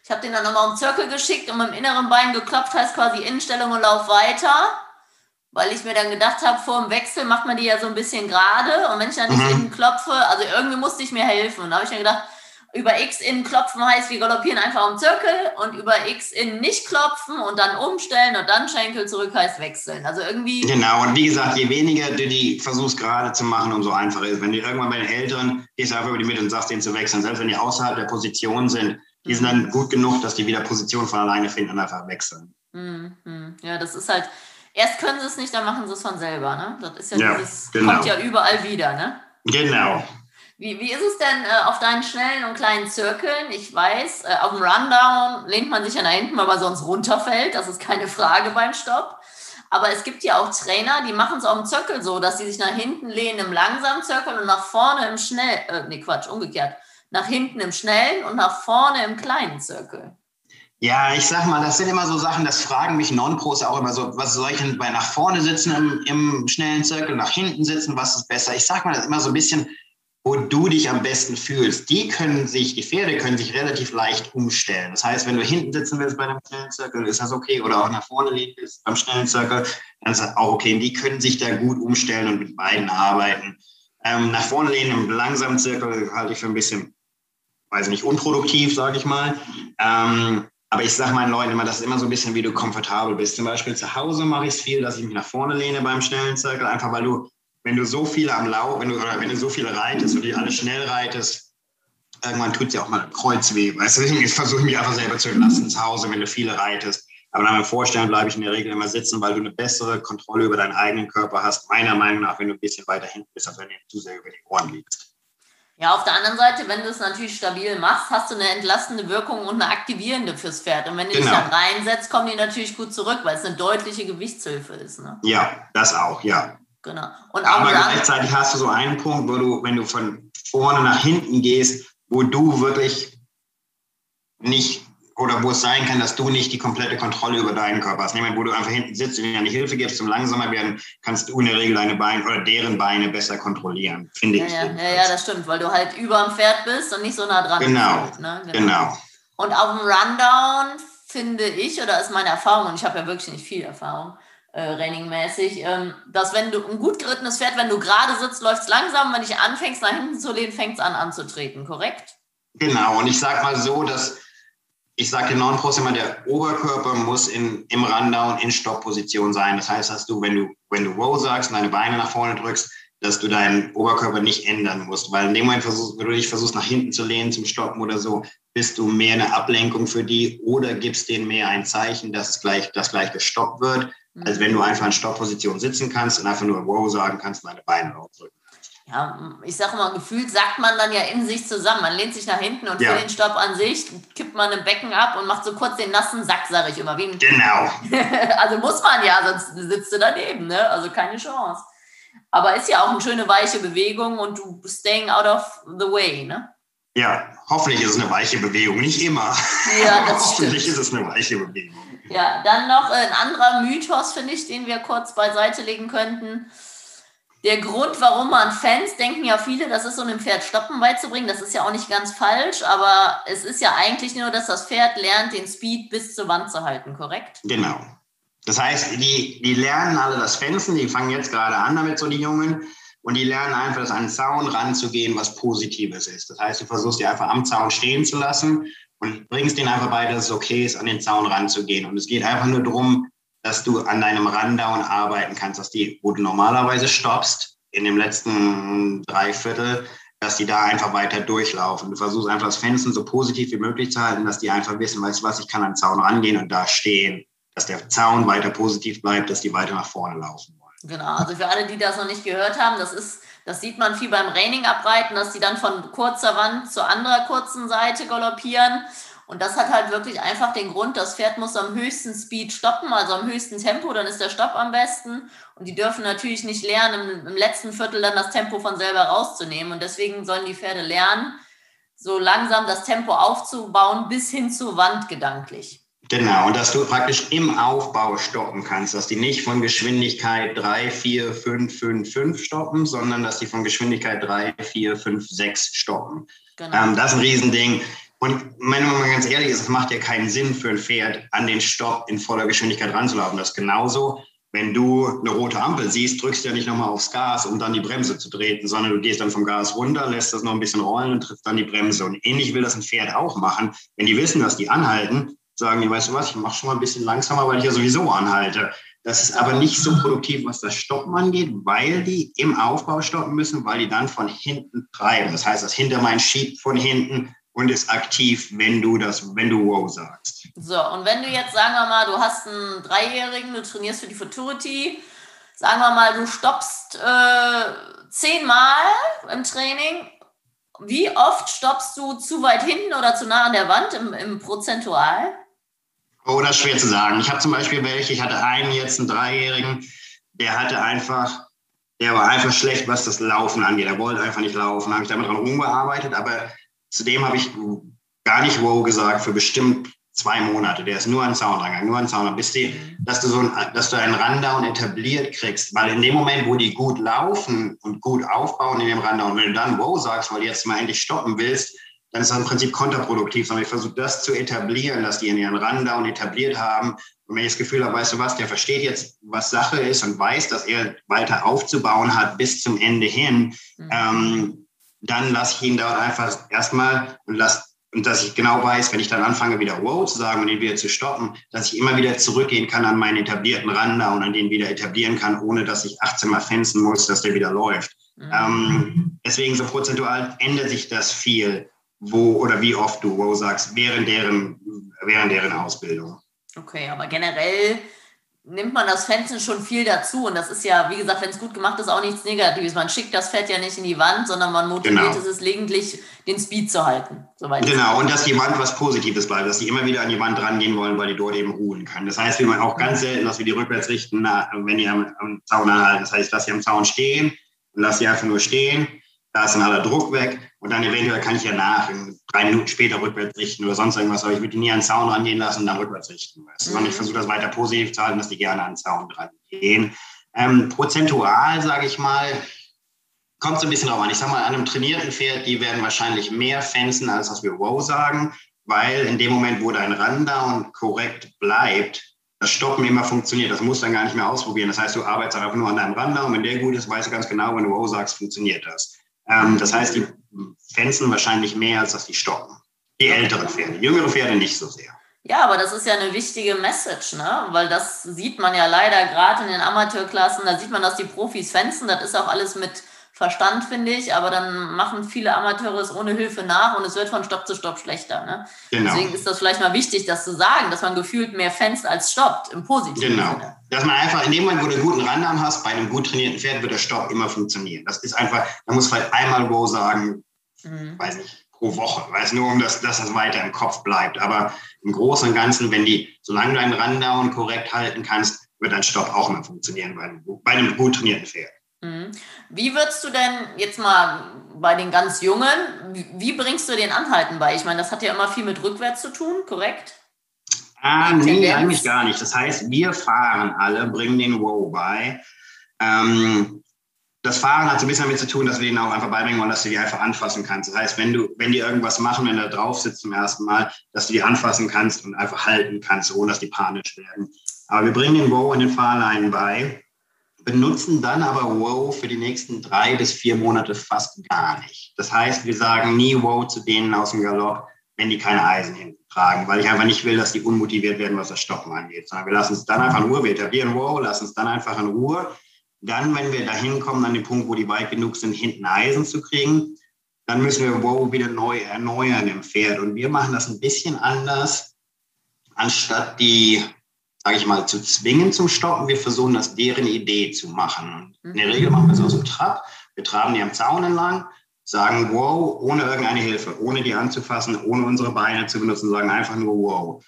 ich habe den dann nochmal um Zirkel geschickt und mit dem inneren Bein geklopft, heißt quasi Innenstellung und Lauf weiter. Weil ich mir dann gedacht habe, vor dem Wechsel macht man die ja so ein bisschen gerade und wenn ich dann nicht mhm. innen klopfe, also irgendwie musste ich mir helfen. Und da habe ich mir gedacht, über X in klopfen heißt, wir galoppieren einfach im Zirkel und über X in nicht klopfen und dann umstellen und dann Schenkel zurück heißt wechseln. Also irgendwie. Genau, und wie gesagt, je weniger du die versuchst gerade zu machen, umso einfacher ist. Wenn du irgendwann bei den Älteren gehst einfach über die Mitte und sagst denen zu wechseln, selbst wenn die außerhalb der Position sind, die sind dann gut genug, dass die wieder Position von alleine finden und einfach wechseln. Mhm. Ja, das ist halt, erst können sie es nicht, dann machen sie es von selber. Ne? Das ist ja, ja dieses, genau. kommt ja überall wieder. Ne? Genau. Wie, wie ist es denn äh, auf deinen schnellen und kleinen Zirkeln? Ich weiß, äh, auf dem Rundown lehnt man sich ja nach hinten, weil man sonst runterfällt. Das ist keine Frage beim Stopp. Aber es gibt ja auch Trainer, die machen es auf dem Zirkel so, dass sie sich nach hinten lehnen im langsamen Zirkel und nach vorne im schnell, äh, nee, Quatsch, umgekehrt. Nach hinten im schnellen und nach vorne im kleinen Zirkel. Ja, ich sag mal, das sind immer so Sachen, das fragen mich Non-Pros auch immer so, was soll ich denn bei nach vorne sitzen im, im schnellen Zirkel, nach hinten sitzen, was ist besser? Ich sag mal, das ist immer so ein bisschen, wo du dich am besten fühlst. Die können sich, die Pferde können sich relativ leicht umstellen. Das heißt, wenn du hinten sitzen willst bei einem schnellen Zirkel, ist das okay. Oder auch nach vorne liegen willst beim schnellen Zirkel, dann ist das auch okay. Und die können sich da gut umstellen und mit beiden arbeiten. Ähm, nach vorne lehnen im langsamen Zirkel halte ich für ein bisschen, weiß nicht, unproduktiv, sage ich mal. Ähm, aber ich sage meinen Leuten immer, das ist immer so ein bisschen, wie du komfortabel bist. Zum Beispiel zu Hause mache ich es viel, dass ich mich nach vorne lehne beim schnellen Zirkel, einfach weil du wenn du so viele am Lauf, wenn du, oder wenn du so viele reitest und die alle schnell reitest, irgendwann tut es ja auch mal Kreuz weh. Weißt du, ich versuche mich einfach selber zu entlassen zu Hause, wenn du viele reitest. Aber dann beim Vorstellen bleibe ich in der Regel immer sitzen, weil du eine bessere Kontrolle über deinen eigenen Körper hast, meiner Meinung nach, wenn du ein bisschen weiter hinten bist, als wenn du zu sehr über die Ohren liegst. Ja, auf der anderen Seite, wenn du es natürlich stabil machst, hast du eine entlastende Wirkung und eine aktivierende fürs Pferd. Und wenn du genau. dich dann reinsetzt, kommen die natürlich gut zurück, weil es eine deutliche Gewichtshilfe ist. Ne? Ja, das auch, ja. Genau. Und Aber gleichzeitig hast du so einen Punkt, wo du, wenn du von vorne nach hinten gehst, wo du wirklich nicht oder wo es sein kann, dass du nicht die komplette Kontrolle über deinen Körper hast. Nämlich, wo du einfach hinten sitzt und ihnen eine Hilfe gibst zum langsamer werden, kannst du in der Regel deine Beine oder deren Beine besser kontrollieren, finde ja, ich. Ja, ja, ja, das stimmt, weil du halt über dem Pferd bist und nicht so nah dran genau, bist. Ne? Genau. genau. Und auf dem Rundown finde ich, oder ist meine Erfahrung, und ich habe ja wirklich nicht viel Erfahrung, äh, Raining-mäßig, ähm, dass wenn du ein gut gerittenes Pferd, wenn du gerade sitzt, läuft es langsam, wenn ich anfängst nach hinten zu lehnen, fängt es an anzutreten, korrekt? Genau, und ich sage mal so, dass ich sage den Non-Pros immer, der Oberkörper muss in, im Rundown in Stoppposition sein. Das heißt, dass du, wenn du, wenn du Row sagst und deine Beine nach vorne drückst, dass du deinen Oberkörper nicht ändern musst. Weil in dem Moment, versuchst, wenn du dich versuchst, nach hinten zu lehnen zum Stoppen oder so, bist du mehr eine Ablenkung für die oder gibst denen mehr ein Zeichen, dass gleich, dass gleich gestoppt wird, mhm. als wenn du einfach in Stoppposition sitzen kannst und einfach nur Wow sagen kannst und deine Beine aufdrücken. Ja, ich sage mal, gefühlt sagt man dann ja in sich zusammen. Man lehnt sich nach hinten und ja. für den Stopp an sich kippt man im Becken ab und macht so kurz den nassen Sack, sage ich immer. Genau. also muss man ja, sonst sitzt du daneben, ne? Also keine Chance. Aber ist ja auch eine schöne weiche Bewegung und du staying out of the way, ne? Ja, hoffentlich ist es eine weiche Bewegung, nicht immer. Ja, das hoffentlich stimmt. ist es eine weiche Bewegung. Ja, dann noch ein anderer Mythos, finde ich, den wir kurz beiseite legen könnten. Der Grund, warum man Fans denken ja viele, das ist so einem Pferd Stoppen beizubringen, das ist ja auch nicht ganz falsch, aber es ist ja eigentlich nur, dass das Pferd lernt, den Speed bis zur Wand zu halten, korrekt? Genau. Das heißt, die, die lernen alle das Fenzen, die fangen jetzt gerade an damit, so die Jungen. Und die lernen einfach, dass an den Zaun ranzugehen, was Positives ist. Das heißt, du versuchst die einfach am Zaun stehen zu lassen und bringst denen einfach bei, dass es okay ist, an den Zaun ranzugehen. Und es geht einfach nur darum, dass du an deinem Rundown arbeiten kannst, dass die, wo du normalerweise stoppst, in dem letzten Dreiviertel, dass die da einfach weiter durchlaufen. Du versuchst einfach das Fenster so positiv wie möglich zu halten, dass die einfach wissen, weißt du was, ich kann an den Zaun rangehen und da stehen. Dass der Zaun weiter positiv bleibt, dass die weiter nach vorne laufen. Genau, also für alle, die das noch nicht gehört haben, das ist, das sieht man viel beim Raining abreiten, dass die dann von kurzer Wand zur anderen kurzen Seite galoppieren. Und das hat halt wirklich einfach den Grund, das Pferd muss am höchsten Speed stoppen, also am höchsten Tempo, dann ist der Stopp am besten. Und die dürfen natürlich nicht lernen, im, im letzten Viertel dann das Tempo von selber rauszunehmen. Und deswegen sollen die Pferde lernen, so langsam das Tempo aufzubauen bis hin zur Wand gedanklich. Genau, und dass du praktisch im Aufbau stoppen kannst, dass die nicht von Geschwindigkeit 3, 4, 5, 5, 5 stoppen, sondern dass die von Geschwindigkeit 3, 4, 5, 6 stoppen. Genau. Ähm, das ist ein Riesending. Und wenn man mal ganz ehrlich ist, es macht ja keinen Sinn für ein Pferd, an den Stopp in voller Geschwindigkeit ranzulaufen. Das ist genauso, wenn du eine rote Ampel siehst, drückst du ja nicht nochmal aufs Gas, um dann die Bremse zu treten, sondern du gehst dann vom Gas runter, lässt das noch ein bisschen rollen und trittst dann die Bremse. Und ähnlich will das ein Pferd auch machen. Wenn die wissen, dass die anhalten, sagen die, weißt du was, ich mache schon mal ein bisschen langsamer, weil ich ja sowieso anhalte. Das ist aber nicht so produktiv, was das Stoppen angeht, weil die im Aufbau stoppen müssen, weil die dann von hinten treiben. Das heißt, das Hinterbein schiebt von hinten und ist aktiv, wenn du das, wenn du wow sagst. So, und wenn du jetzt, sagen wir mal, du hast einen Dreijährigen, du trainierst für die Futurity, sagen wir mal, du stoppst äh, zehnmal im Training, wie oft stoppst du zu weit hinten oder zu nah an der Wand im, im Prozentual? Das ist schwer zu sagen. Ich habe zum Beispiel welche, ich hatte einen jetzt, einen Dreijährigen, der hatte einfach, der war einfach schlecht, was das Laufen angeht. Er wollte einfach nicht laufen. Habe ich damit dran rumgearbeitet, aber zudem habe ich gar nicht wow gesagt für bestimmt zwei Monate. Der ist nur ein Zaundranger, nur ein Zaundranger, bis die, dass du so ein, dass du einen Rundown etabliert kriegst. Weil in dem Moment, wo die gut laufen und gut aufbauen in dem Rundown, wenn du dann wow sagst, weil du jetzt mal endlich stoppen willst, dann ist das im Prinzip kontraproduktiv, sondern ich versuche das zu etablieren, dass die in ihren Rundown etabliert haben. Und wenn ich das Gefühl habe, weißt du was, der versteht jetzt, was Sache ist und weiß, dass er weiter aufzubauen hat bis zum Ende hin, mhm. ähm, dann lasse ich ihn dort einfach erstmal und lass und dass ich genau weiß, wenn ich dann anfange, wieder wow zu sagen und ihn wieder zu stoppen, dass ich immer wieder zurückgehen kann an meinen etablierten Rundown und den wieder etablieren kann, ohne dass ich 18 Mal fenzen muss, dass der wieder läuft. Mhm. Ähm, deswegen so prozentual ändert sich das viel wo oder wie oft du Wow sagst während deren, während deren Ausbildung. Okay, aber generell nimmt man das Fenster schon viel dazu. Und das ist ja, wie gesagt, wenn es gut gemacht ist, auch nichts Negatives. Man schickt das Fett ja nicht in die Wand, sondern man motiviert genau. es gelegentlich, den Speed zu halten. genau, und dass die Wand was Positives bleibt, dass die immer wieder an die Wand rangehen wollen, weil die dort eben ruhen kann. Das heißt, wir machen auch ganz selten, dass wir die rückwärts richten, wenn die am, am Zaun anhalten. Das heißt, dass sie am Zaun stehen und lass sie einfach nur stehen da ist dann aller Druck weg und dann eventuell kann ich ja nach, drei Minuten später rückwärts richten oder sonst irgendwas, aber ich würde die nie an den Zaun rangehen lassen und dann rückwärts richten. Weißt? Mhm. Sondern ich versuche das weiter positiv zu halten, dass die gerne an den Zaun dran gehen. Ähm, prozentual, sage ich mal, kommt so ein bisschen drauf an. Ich sage mal, an einem trainierten Pferd, die werden wahrscheinlich mehr fenzen, als was wir Wow sagen, weil in dem Moment, wo dein Rundown korrekt bleibt, das Stoppen immer funktioniert. Das musst du dann gar nicht mehr ausprobieren. Das heißt, du arbeitest einfach nur an deinem Rundown. Wenn der gut ist, weißt du ganz genau, wenn du Wow sagst, funktioniert das. Ähm, das heißt, die fenzen wahrscheinlich mehr, als dass die stoppen. Die älteren Pferde. Jüngere Pferde nicht so sehr. Ja, aber das ist ja eine wichtige Message, ne? Weil das sieht man ja leider gerade in den Amateurklassen. Da sieht man, dass die Profis fenzen. Das ist auch alles mit Verstand, finde ich, aber dann machen viele Amateure es ohne Hilfe nach und es wird von Stopp zu Stopp schlechter. Ne? Genau. Deswegen ist das vielleicht mal wichtig, das zu sagen, dass man gefühlt mehr fenst als stoppt, im positiven genau. Sinne. Dass man einfach in dem Moment, wo du einen guten Rundown hast, bei einem gut trainierten Pferd wird der Stopp immer funktionieren. Das ist einfach, man muss vielleicht einmal Wow sagen, mhm. weiß nicht, pro Woche, weiß nur, um das, dass das weiter im Kopf bleibt. Aber im Großen und Ganzen, wenn die, solange du einen Rundown korrekt halten kannst, wird dein Stopp auch immer funktionieren bei einem, bei einem gut trainierten Pferd. Mhm. Wie würdest du denn jetzt mal bei den ganz Jungen, wie bringst du den Anhalten bei? Ich meine, das hat ja immer viel mit rückwärts zu tun, korrekt? Ah, nee, eigentlich gar nicht. Das heißt, wir fahren alle, bringen den Wow bei. Ähm, das Fahren hat so ein bisschen damit zu tun, dass wir ihnen auch einfach beibringen wollen, dass du die einfach anfassen kannst. Das heißt, wenn du, wenn die irgendwas machen, wenn du da drauf sitzt zum ersten Mal, dass du die anfassen kannst und einfach halten kannst, ohne dass die panisch werden. Aber wir bringen den Wow in den Fahrleinen bei benutzen dann aber Wow für die nächsten drei bis vier Monate fast gar nicht. Das heißt, wir sagen nie Wow zu denen aus dem Galopp, wenn die keine Eisen hinten tragen, weil ich einfach nicht will, dass die unmotiviert werden, was das Stoppen angeht, sondern wir lassen es dann einfach in Ruhe, wir etablieren Wow, lassen es dann einfach in Ruhe. Dann, wenn wir dahin kommen, an den Punkt, wo die weit genug sind, hinten Eisen zu kriegen, dann müssen wir Wow wieder neu erneuern im Pferd. Und wir machen das ein bisschen anders, anstatt die sage ich mal, zu zwingen zum Stoppen. Wir versuchen, das deren Idee zu machen. In der Regel machen wir es aus dem Trab. Wir traben die am Zaun entlang, sagen wow, ohne irgendeine Hilfe, ohne die anzufassen, ohne unsere Beine zu benutzen, sagen einfach nur wow.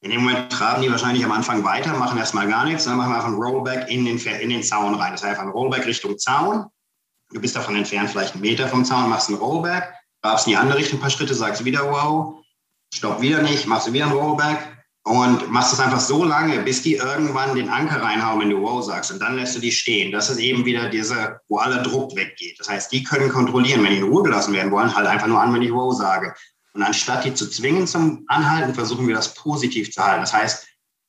In dem Moment traben die wahrscheinlich am Anfang weiter, machen erstmal gar nichts, dann machen wir einfach einen Rollback in den, in den Zaun rein. Das heißt einfach ein Rollback Richtung Zaun. Du bist davon entfernt, vielleicht einen Meter vom Zaun, machst einen Rollback, trabst in die andere Richtung ein paar Schritte, sagst wieder wow, stopp wieder nicht, machst wieder einen Rollback, und machst es einfach so lange, bis die irgendwann den Anker reinhauen, wenn du Wow sagst. Und dann lässt du die stehen. Das ist eben wieder diese, wo aller Druck weggeht. Das heißt, die können kontrollieren, wenn die in Ruhe gelassen werden wollen, halt einfach nur an, wenn ich Wow sage. Und anstatt die zu zwingen zum Anhalten, versuchen wir das positiv zu halten. Das heißt,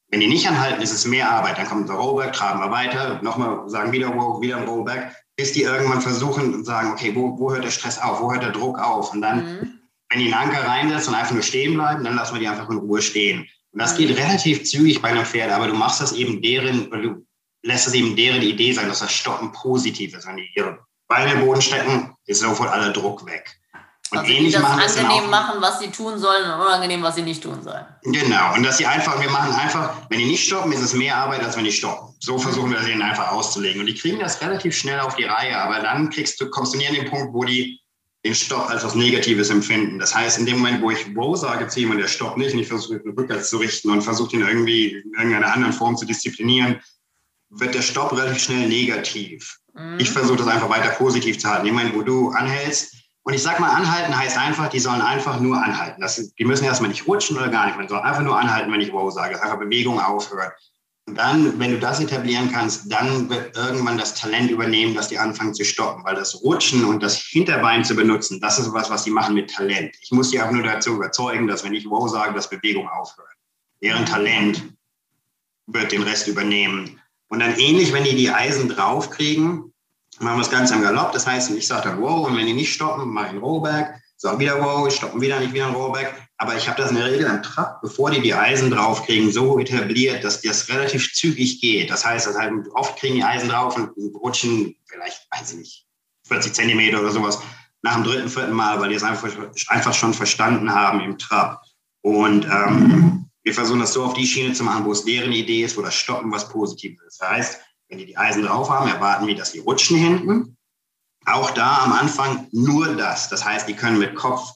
wenn die nicht anhalten, ist es mehr Arbeit. Dann kommt der Rollback, tragen wir weiter, nochmal sagen wieder Wow, wieder ein Rollback, bis die irgendwann versuchen und sagen, okay, wo, wo hört der Stress auf, wo hört der Druck auf? Und dann, mhm. wenn die einen Anker reinsetzen und einfach nur stehen bleiben, dann lassen wir die einfach in Ruhe stehen. Und das geht relativ zügig bei einem Pferd, aber du machst das eben deren, du lässt es eben deren Idee sein, dass das Stoppen positiv ist. Wenn die ihre Beine im Boden stecken, ist sofort aller Druck weg. Und also ähnlich die das machen angenehm machen, was sie tun sollen und unangenehm, was sie nicht tun sollen. Genau. Und dass sie einfach, wir machen einfach, wenn die nicht stoppen, ist es mehr Arbeit, als wenn die stoppen. So versuchen wir das ihnen einfach auszulegen. Und die kriegen das relativ schnell auf die Reihe, aber dann kriegst du, kommst du nie an den Punkt, wo die den Stopp als was Negatives empfinden. Das heißt, in dem Moment, wo ich Wow sage zu jemandem, der stoppt nicht und ich versuche ihn rückwärts zu richten und versuche ihn irgendwie in irgendeiner anderen Form zu disziplinieren, wird der Stopp relativ schnell negativ. Mhm. Ich versuche das einfach weiter positiv zu halten. In dem Moment, wo du anhältst, und ich sag mal, anhalten heißt einfach, die sollen einfach nur anhalten. Das, die müssen erstmal nicht rutschen oder gar nicht. Man soll einfach nur anhalten, wenn ich Wow sage. Einfach Bewegung aufhört. Und dann, wenn du das etablieren kannst, dann wird irgendwann das Talent übernehmen, dass die anfangen zu stoppen, weil das Rutschen und das Hinterbein zu benutzen, das ist was, was die machen mit Talent. Ich muss sie auch nur dazu überzeugen, dass wenn ich Wow sage, dass Bewegung aufhört. Deren Talent wird den Rest übernehmen. Und dann ähnlich, wenn die die Eisen draufkriegen, machen wir das Ganze am Galopp. Das heißt, ich sage dann Wow und wenn die nicht stoppen, mache ich einen Rollback, sage wieder Wow, stoppen wieder, nicht wieder einen Rollback. Aber ich habe das in der Regel am Trab, bevor die die Eisen draufkriegen, so etabliert, dass das relativ zügig geht. Das heißt, dass halt oft kriegen die Eisen drauf und rutschen vielleicht, weiß ich nicht, 40 Zentimeter oder sowas nach dem dritten, vierten Mal, weil die es einfach, einfach schon verstanden haben im Trab. Und ähm, wir versuchen das so auf die Schiene zu machen, wo es deren Idee ist, wo das Stoppen was Positives ist. Das heißt, wenn die die Eisen drauf haben, erwarten wir, dass sie rutschen hinten. Auch da am Anfang nur das. Das heißt, die können mit Kopf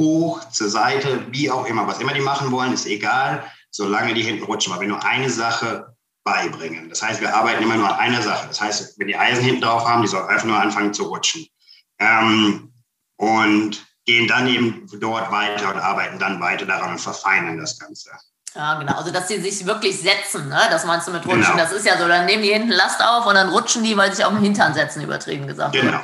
hoch, zur Seite, wie auch immer. Was immer die machen wollen, ist egal, solange die hinten rutschen. Weil wir nur eine Sache beibringen. Das heißt, wir arbeiten immer nur an einer Sache. Das heißt, wenn die Eisen hinten drauf haben, die sollen einfach nur anfangen zu rutschen. Ähm, und gehen dann eben dort weiter und arbeiten dann weiter daran und verfeinern das Ganze. Ja, genau. Also, dass sie sich wirklich setzen, ne? das meinst du mit Rutschen. Genau. Das ist ja so, dann nehmen die hinten Last auf und dann rutschen die, weil sie sich auf den Hintern setzen, übertrieben gesagt. Genau.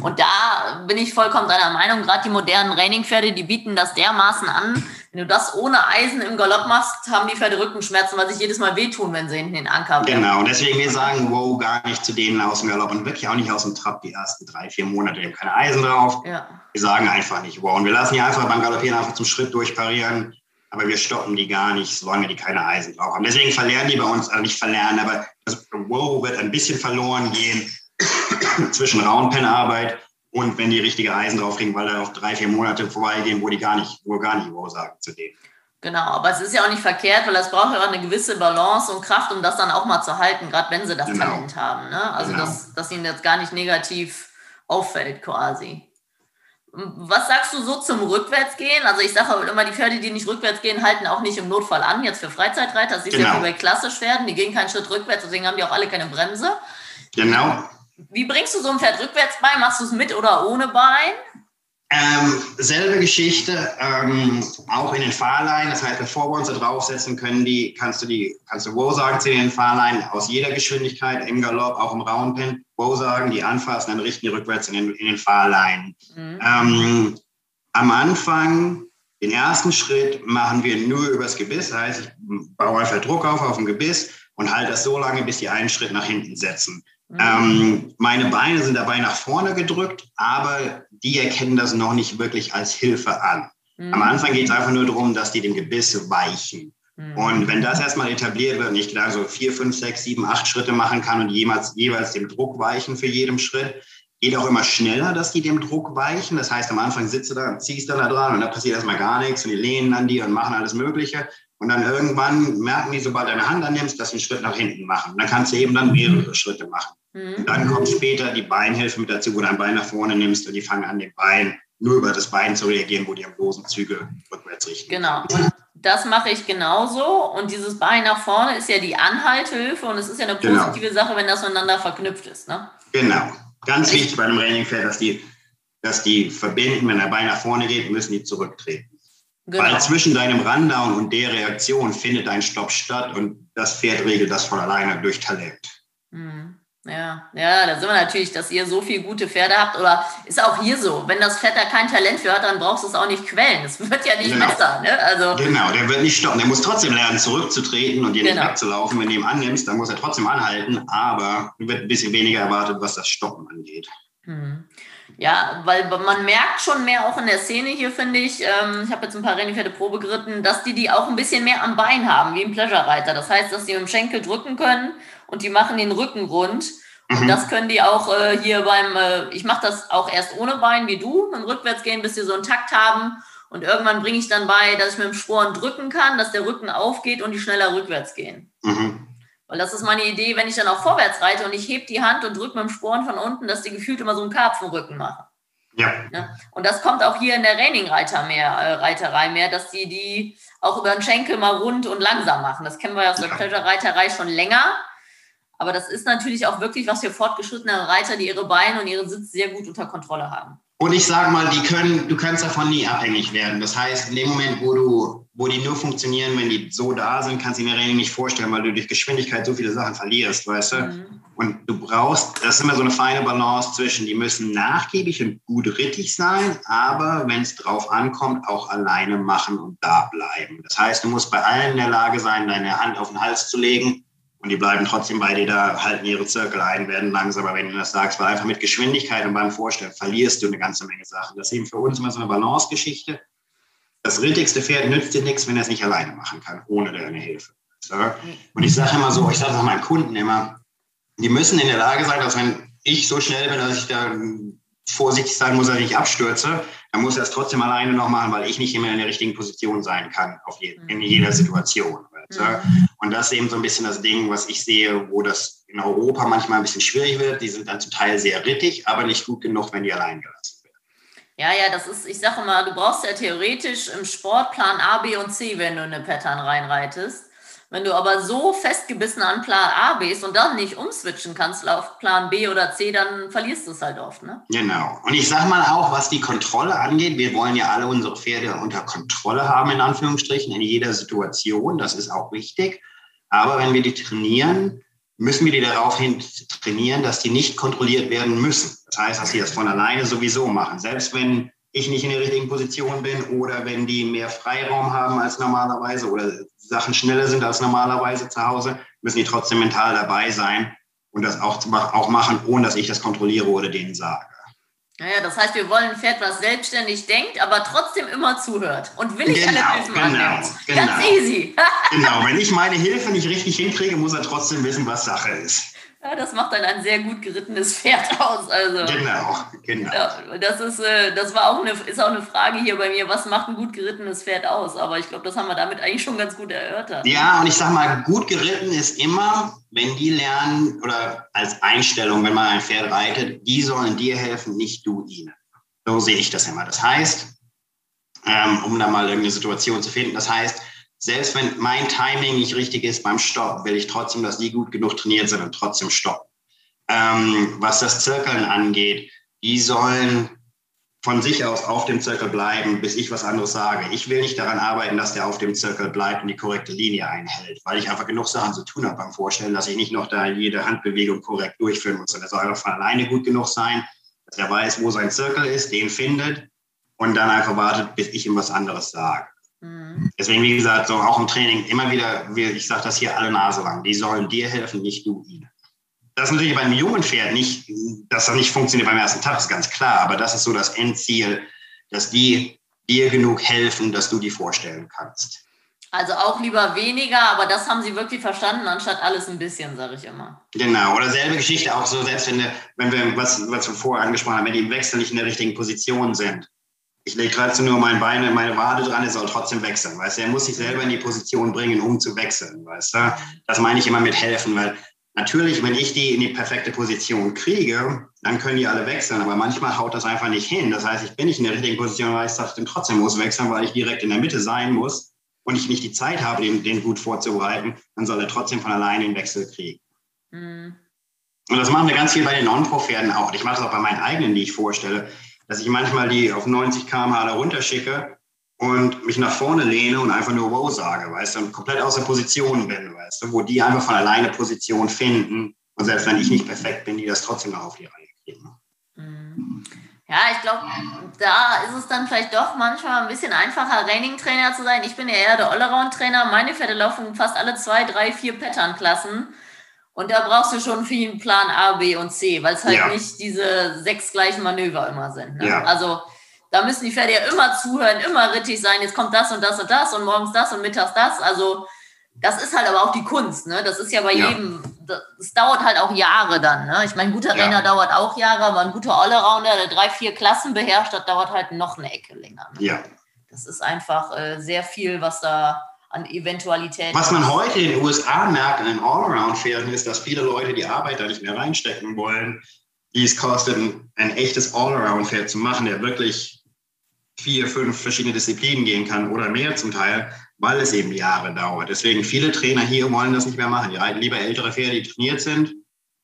Und da bin ich vollkommen deiner Meinung. Gerade die modernen Raining-Pferde, die bieten das dermaßen an. Wenn du das ohne Eisen im Galopp machst, haben die Pferde Rückenschmerzen, weil sich jedes Mal wehtun, wenn sie hinten den Anker werden. Genau, und deswegen wir sagen, wow, gar nicht zu denen aus dem Galopp und wirklich auch nicht aus dem Trab die ersten drei, vier Monate. Wir haben keine Eisen drauf. Ja. Wir sagen einfach nicht, wow. Und wir lassen die einfach beim Galoppieren einfach zum Schritt durchparieren aber wir stoppen die gar nicht, solange die keine Eisen drauf haben. Deswegen verlernen die bei uns, also nicht verlernen, aber das Wow wird ein bisschen verloren gehen zwischen Roundpen-Arbeit und wenn die richtige Eisen drauf kriegen, weil da auch drei, vier Monate vorbeigehen, wo die gar nicht, wo gar nicht Wow sagen zu denen. Genau, aber es ist ja auch nicht verkehrt, weil das braucht ja auch eine gewisse Balance und Kraft, um das dann auch mal zu halten, gerade wenn sie das genau. Talent haben. Ne? Also, genau. dass, dass ihnen jetzt gar nicht negativ auffällt quasi. Was sagst du so zum Rückwärtsgehen? Also ich sage auch immer, die Pferde, die nicht rückwärts gehen, halten auch nicht im Notfall an, jetzt für Freizeitreiter. Das ist genau. ja wie bei Klassischpferden, die gehen keinen Schritt rückwärts, deswegen haben die auch alle keine Bremse. Genau. Wie bringst du so ein Pferd rückwärts bei? Machst du es mit oder ohne Bein? Ähm, selbe Geschichte, ähm, auch in den Fahrleinen. Das heißt, bevor wir uns da draufsetzen können, die, kannst du die, kannst du Wo sagen zu den Fahrleinen aus jeder Geschwindigkeit, im Galopp, auch im Roundpen, Wo sagen, die anfassen, dann richten die rückwärts in den, in den Fahrleinen. Mhm. Ähm, am Anfang, den ersten Schritt, machen wir nur übers Gebiss. Das heißt, ich baue einfach Druck auf auf dem Gebiss und halte das so lange, bis die einen Schritt nach hinten setzen. Mhm. Ähm, meine Beine sind dabei nach vorne gedrückt, aber die erkennen das noch nicht wirklich als Hilfe an. Mhm. Am Anfang geht es einfach nur darum, dass die dem Gebiss weichen. Mhm. Und wenn das erstmal etabliert wird und ich da so vier, fünf, sechs, sieben, acht Schritte machen kann und jemals, jeweils dem Druck weichen für jedem Schritt, geht auch immer schneller, dass die dem Druck weichen. Das heißt, am Anfang sitzt du da und ziehst dann da dran und da passiert erstmal gar nichts und die lehnen an dir und machen alles Mögliche. Und dann irgendwann merken die, sobald du deine Hand annimmst, dass sie einen Schritt nach hinten machen. dann kannst du eben dann mehrere Schritte machen. Mhm. Dann kommt später die Beinhilfe mit dazu, wo du ein Bein nach vorne nimmst und die fangen an, den Bein nur über das Bein zu reagieren, wo die am losen Züge rückwärts richten. Genau. Und das mache ich genauso. Und dieses Bein nach vorne ist ja die Anhalthilfe und es ist ja eine genau. positive genau. Sache, wenn das miteinander verknüpft ist. Ne? Genau. Ganz ich wichtig bei einem Trainingpferd, dass die, dass die verbinden, wenn der Bein nach vorne geht, müssen die zurücktreten. Genau. Weil zwischen deinem Rundown und der Reaktion findet ein Stopp statt und das Pferd regelt das von alleine durch Talent. Ja, ja, da sind wir natürlich, dass ihr so viele gute Pferde habt. Oder ist auch hier so, wenn das Pferd da kein Talent für hat, dann brauchst du es auch nicht quellen. Es wird ja nicht genau. besser. Ne? Also, genau, der wird nicht stoppen. Der muss trotzdem lernen, zurückzutreten und dir genau. nicht wegzulaufen. Wenn du ihn annimmst, dann muss er trotzdem anhalten, aber wird ein bisschen weniger erwartet, was das Stoppen angeht. Mhm. Ja, weil man merkt schon mehr auch in der Szene hier, finde ich. Ähm, ich habe jetzt ein paar Rennpferde Probe geritten, dass die die auch ein bisschen mehr am Bein haben, wie im Pleasure-Reiter. Das heißt, dass die mit dem Schenkel drücken können und die machen den Rücken rund. Mhm. Und das können die auch äh, hier beim, äh, ich mache das auch erst ohne Bein wie du, mit dem Rückwärtsgehen, bis die so einen Takt haben. Und irgendwann bringe ich dann bei, dass ich mit dem Sporen drücken kann, dass der Rücken aufgeht und die schneller rückwärts gehen. Mhm. Weil das ist meine Idee, wenn ich dann auch vorwärts reite und ich hebe die Hand und drücke mit dem Sporen von unten, dass die gefühlt immer so einen Karpfenrücken machen. Ja. ja. Und das kommt auch hier in der Raining-Reiter mehr, äh, mehr, dass die die auch über den Schenkel mal rund und langsam machen. Das kennen wir aus der Pleasure-Reiterei schon länger. Aber das ist natürlich auch wirklich was für fortgeschrittene Reiter, die ihre Beine und ihren Sitz sehr gut unter Kontrolle haben. Und ich sage mal, die können, du kannst davon nie abhängig werden. Das heißt, in dem Moment, wo du, wo die nur funktionieren, wenn die so da sind, kannst du dir Training nicht vorstellen, weil du durch Geschwindigkeit so viele Sachen verlierst, weißt du? Mhm. Und du brauchst, das ist immer so eine feine Balance zwischen, die müssen nachgiebig und gut rittig sein, aber wenn es drauf ankommt, auch alleine machen und da bleiben. Das heißt, du musst bei allen in der Lage sein, deine Hand auf den Hals zu legen und die bleiben trotzdem bei dir da, halten ihre Zirkel ein, werden langsamer, wenn du das sagst, weil einfach mit Geschwindigkeit und beim Vorstellen verlierst du eine ganze Menge Sachen. Das ist eben für uns immer so eine Balance-Geschichte. Das rittigste Pferd nützt dir nichts, wenn er es nicht alleine machen kann, ohne deine Hilfe. Und ich sage immer so, ich sage das meinen Kunden immer, die müssen in der Lage sein, dass wenn ich so schnell bin, dass ich da vorsichtig sein muss, dass ich nicht abstürze, dann muss er es trotzdem alleine noch machen, weil ich nicht immer in der richtigen Position sein kann, auf je, in jeder Situation. Mhm. Und das ist eben so ein bisschen das Ding, was ich sehe, wo das in Europa manchmal ein bisschen schwierig wird. Die sind dann zum Teil sehr rittig, aber nicht gut genug, wenn die allein gelassen werden. Ja, ja, das ist, ich sage mal, du brauchst ja theoretisch im Sportplan A, B und C, wenn du eine Pattern reinreitest. Wenn du aber so festgebissen an Plan A bist und dann nicht umswitchen kannst auf Plan B oder C, dann verlierst du es halt oft. Ne? Genau. Und ich sage mal auch, was die Kontrolle angeht, wir wollen ja alle unsere Pferde unter Kontrolle haben, in Anführungsstrichen, in jeder Situation. Das ist auch wichtig. Aber wenn wir die trainieren, müssen wir die daraufhin trainieren, dass die nicht kontrolliert werden müssen. Das heißt, dass sie das von alleine sowieso machen. Selbst wenn ich nicht in der richtigen Position bin oder wenn die mehr Freiraum haben als normalerweise oder Sachen schneller sind als normalerweise zu Hause, müssen die trotzdem mental dabei sein und das auch, auch machen, ohne dass ich das kontrolliere oder denen sage. Naja, das heißt, wir wollen ein Pferd, was selbstständig denkt, aber trotzdem immer zuhört und will ich genau, alle Hilfen genau, annimmt. Genau. Ganz easy. genau, wenn ich meine Hilfe nicht richtig hinkriege, muss er trotzdem wissen, was Sache ist. Ja, das macht dann ein sehr gut gerittenes Pferd aus. Also, genau, genau. Ja, das ist, äh, das war auch eine, ist auch eine Frage hier bei mir, was macht ein gut gerittenes Pferd aus? Aber ich glaube, das haben wir damit eigentlich schon ganz gut erörtert. Ja, und ich sag mal, gut geritten ist immer, wenn die lernen oder als Einstellung, wenn man ein Pferd reitet, die sollen dir helfen, nicht du ihnen. So sehe ich das immer. Das heißt, ähm, um da mal irgendeine Situation zu finden, das heißt, selbst wenn mein Timing nicht richtig ist beim Stopp, will ich trotzdem, dass die gut genug trainiert sind und trotzdem stoppen. Ähm, was das Zirkeln angeht, die sollen von sich aus auf dem Zirkel bleiben, bis ich was anderes sage. Ich will nicht daran arbeiten, dass der auf dem Zirkel bleibt und die korrekte Linie einhält, weil ich einfach genug Sachen zu tun habe beim Vorstellen, dass ich nicht noch da jede Handbewegung korrekt durchführen muss. Und er soll einfach von alleine gut genug sein, dass er weiß, wo sein Zirkel ist, den findet und dann einfach wartet, bis ich ihm was anderes sage. Mhm. Deswegen, wie gesagt, so auch im Training immer wieder, ich sage das hier alle Nase lang, die sollen dir helfen, nicht du ihnen. Das ist natürlich bei einem jungen Pferd nicht, dass das nicht funktioniert beim ersten Tag, ist ganz klar, aber das ist so das Endziel, dass die dir genug helfen, dass du die vorstellen kannst. Also auch lieber weniger, aber das haben sie wirklich verstanden, anstatt alles ein bisschen, sage ich immer. Genau, oder selbe Geschichte auch so, selbst wenn, wenn wir, was, was wir vorher angesprochen haben, wenn die im Wechsel nicht in der richtigen Position sind, ich lege trotzdem nur mein Bein und meine Wade dran, er soll trotzdem wechseln, weißt du? Er muss sich selber in die Position bringen, um zu wechseln, weißt du? Das meine ich immer mit helfen, weil natürlich, wenn ich die in die perfekte Position kriege, dann können die alle wechseln, aber manchmal haut das einfach nicht hin. Das heißt, ich bin nicht in der richtigen Position, weil ich den trotzdem muss wechseln, weil ich direkt in der Mitte sein muss und ich nicht die Zeit habe, den, den gut vorzubereiten, dann soll er trotzdem von alleine den Wechsel kriegen. Mhm. Und das machen wir ganz viel bei den Non-Pro-Pferden auch. Ich mache das auch bei meinen eigenen, die ich vorstelle dass ich manchmal die auf 90 km/h da runterschicke und mich nach vorne lehne und einfach nur Wow sage, weißt du, und komplett aus der Position bin, weißt du, wo die einfach von alleine Position finden und selbst wenn ich nicht perfekt bin, die das trotzdem noch auf die Reihe kriegen. Mhm. Ja, ich glaube, da ist es dann vielleicht doch manchmal ein bisschen einfacher, Training-Trainer zu sein. Ich bin ja eher der Allround-Trainer. Meine Pferde laufen fast alle zwei, drei, vier Pattern-Klassen. Und da brauchst du schon viel Plan A, B und C, weil es halt ja. nicht diese sechs gleichen Manöver immer sind. Ne? Ja. Also da müssen die Pferde ja immer zuhören, immer rittig sein. Jetzt kommt das und das und das und morgens das und mittags das. Also das ist halt aber auch die Kunst. Ne? Das ist ja bei ja. jedem, das dauert halt auch Jahre dann. Ne? Ich meine, ein guter Renner dauert auch Jahre, aber ein guter Allrounder, der drei, vier Klassen beherrscht, das dauert halt noch eine Ecke länger. Ne? Ja. Das ist einfach äh, sehr viel, was da an Eventualitäten. Was man heute in den USA merkt an den Allround-Pferden ist, dass viele Leute die Arbeit da nicht mehr reinstecken wollen, die es kostet, ein, ein echtes Allround-Pferd zu machen, der wirklich vier, fünf verschiedene Disziplinen gehen kann oder mehr zum Teil, weil es eben Jahre dauert. Deswegen viele Trainer hier wollen das nicht mehr machen. Die reiten lieber ältere Pferde, die trainiert sind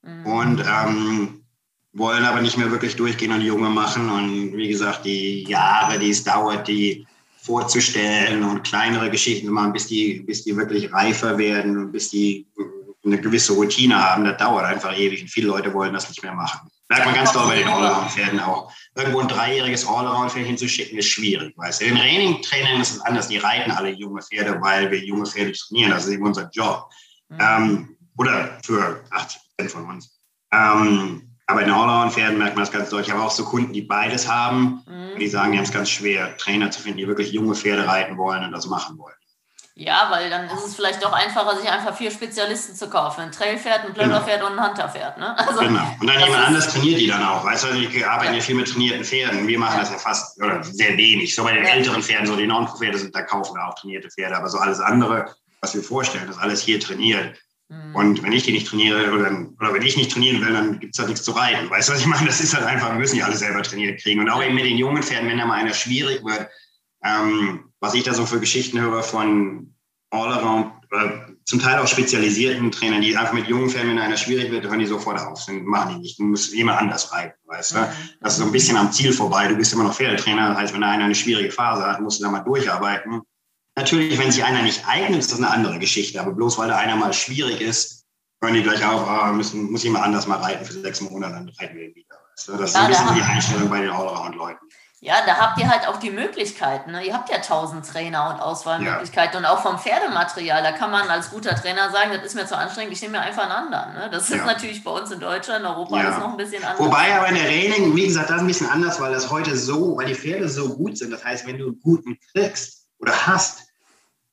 mhm. und ähm, wollen aber nicht mehr wirklich durchgehen und junge machen. Und wie gesagt, die Jahre, die es dauert, die vorzustellen und kleinere Geschichten zu machen, bis die, bis die wirklich reifer werden und bis die eine gewisse Routine haben. Das dauert einfach ewig und viele Leute wollen das nicht mehr machen. Merkt man ganz doll bei den Allround-Pferden auch. Irgendwo ein dreijähriges Allround-Pferd hinzuschicken, ist schwierig. Weißt du? In Training-Trainern ist es anders. Die reiten alle junge Pferde, weil wir junge Pferde trainieren. Das ist eben unser Job. Mhm. Ähm, oder für 80 Prozent von uns. Ähm, aber in Allround-Pferden merkt man das ganz deutlich. Ich habe auch so Kunden, die beides haben. Mhm. Die sagen, die haben es ganz schwer, Trainer zu finden, die wirklich junge Pferde reiten wollen und das machen wollen. Ja, weil dann ist es vielleicht doch einfacher, sich einfach vier Spezialisten zu kaufen. Ein Trailpferd, ein Plöderpferd genau. und ein Hunterpferd. Ne? Also, genau. Und dann jemand anders trainiert die dann auch. Weißt du, ich arbeite ja. ja viel mit trainierten Pferden. Wir machen das ja fast oder sehr wenig. So bei den ja. älteren Pferden, so die Non-Pferde sind, da kaufen wir auch trainierte Pferde. Aber so alles andere, was wir vorstellen, ist alles hier trainiert. Mhm. Und wenn ich die nicht trainiere oder, oder wenn ich nicht trainieren will, dann gibt es halt nichts zu reiten. Weißt du, was ich meine? Das ist halt einfach, wir müssen ja alle selber trainiert kriegen. Und auch eben mit den jungen Pferden, wenn da mal einer schwierig wird, ähm, was ich da so für Geschichten höre von Allround, äh, zum Teil auch spezialisierten Trainern, die einfach mit jungen Pferden, wenn einer schwierig wird, hören die sofort auf. Dann machen die nicht. Du musst jemand anders reiten, weißt du? Mhm. Das ist so ein bisschen am Ziel vorbei. Du bist immer noch Pferdetrainer. Das heißt, wenn einer eine schwierige Phase hat, musst du da mal durcharbeiten. Natürlich, wenn sich einer nicht eignet, ist das eine andere Geschichte. Aber bloß weil da einer mal schwierig ist, hören die gleich auf, ah, müssen, muss jemand anders mal reiten für sechs Monate, dann reiten wir ihn wieder. Weißt du? Das ist ja, ein bisschen die Einstellung bei den Allround-Leuten. Ja, da habt ihr halt auch die Möglichkeiten. Ne? Ihr habt ja tausend Trainer und Auswahlmöglichkeiten ja. und auch vom Pferdematerial. Da kann man als guter Trainer sagen, das ist mir zu anstrengend, ich nehme mir einfach einen anderen. Ne? Das ist ja. natürlich bei uns in Deutschland, in Europa ja. ist noch ein bisschen anders. Wobei aber in der Training, wie gesagt, das ist ein bisschen anders, weil das heute so, weil die Pferde so gut sind. Das heißt, wenn du einen guten kriegst oder hast,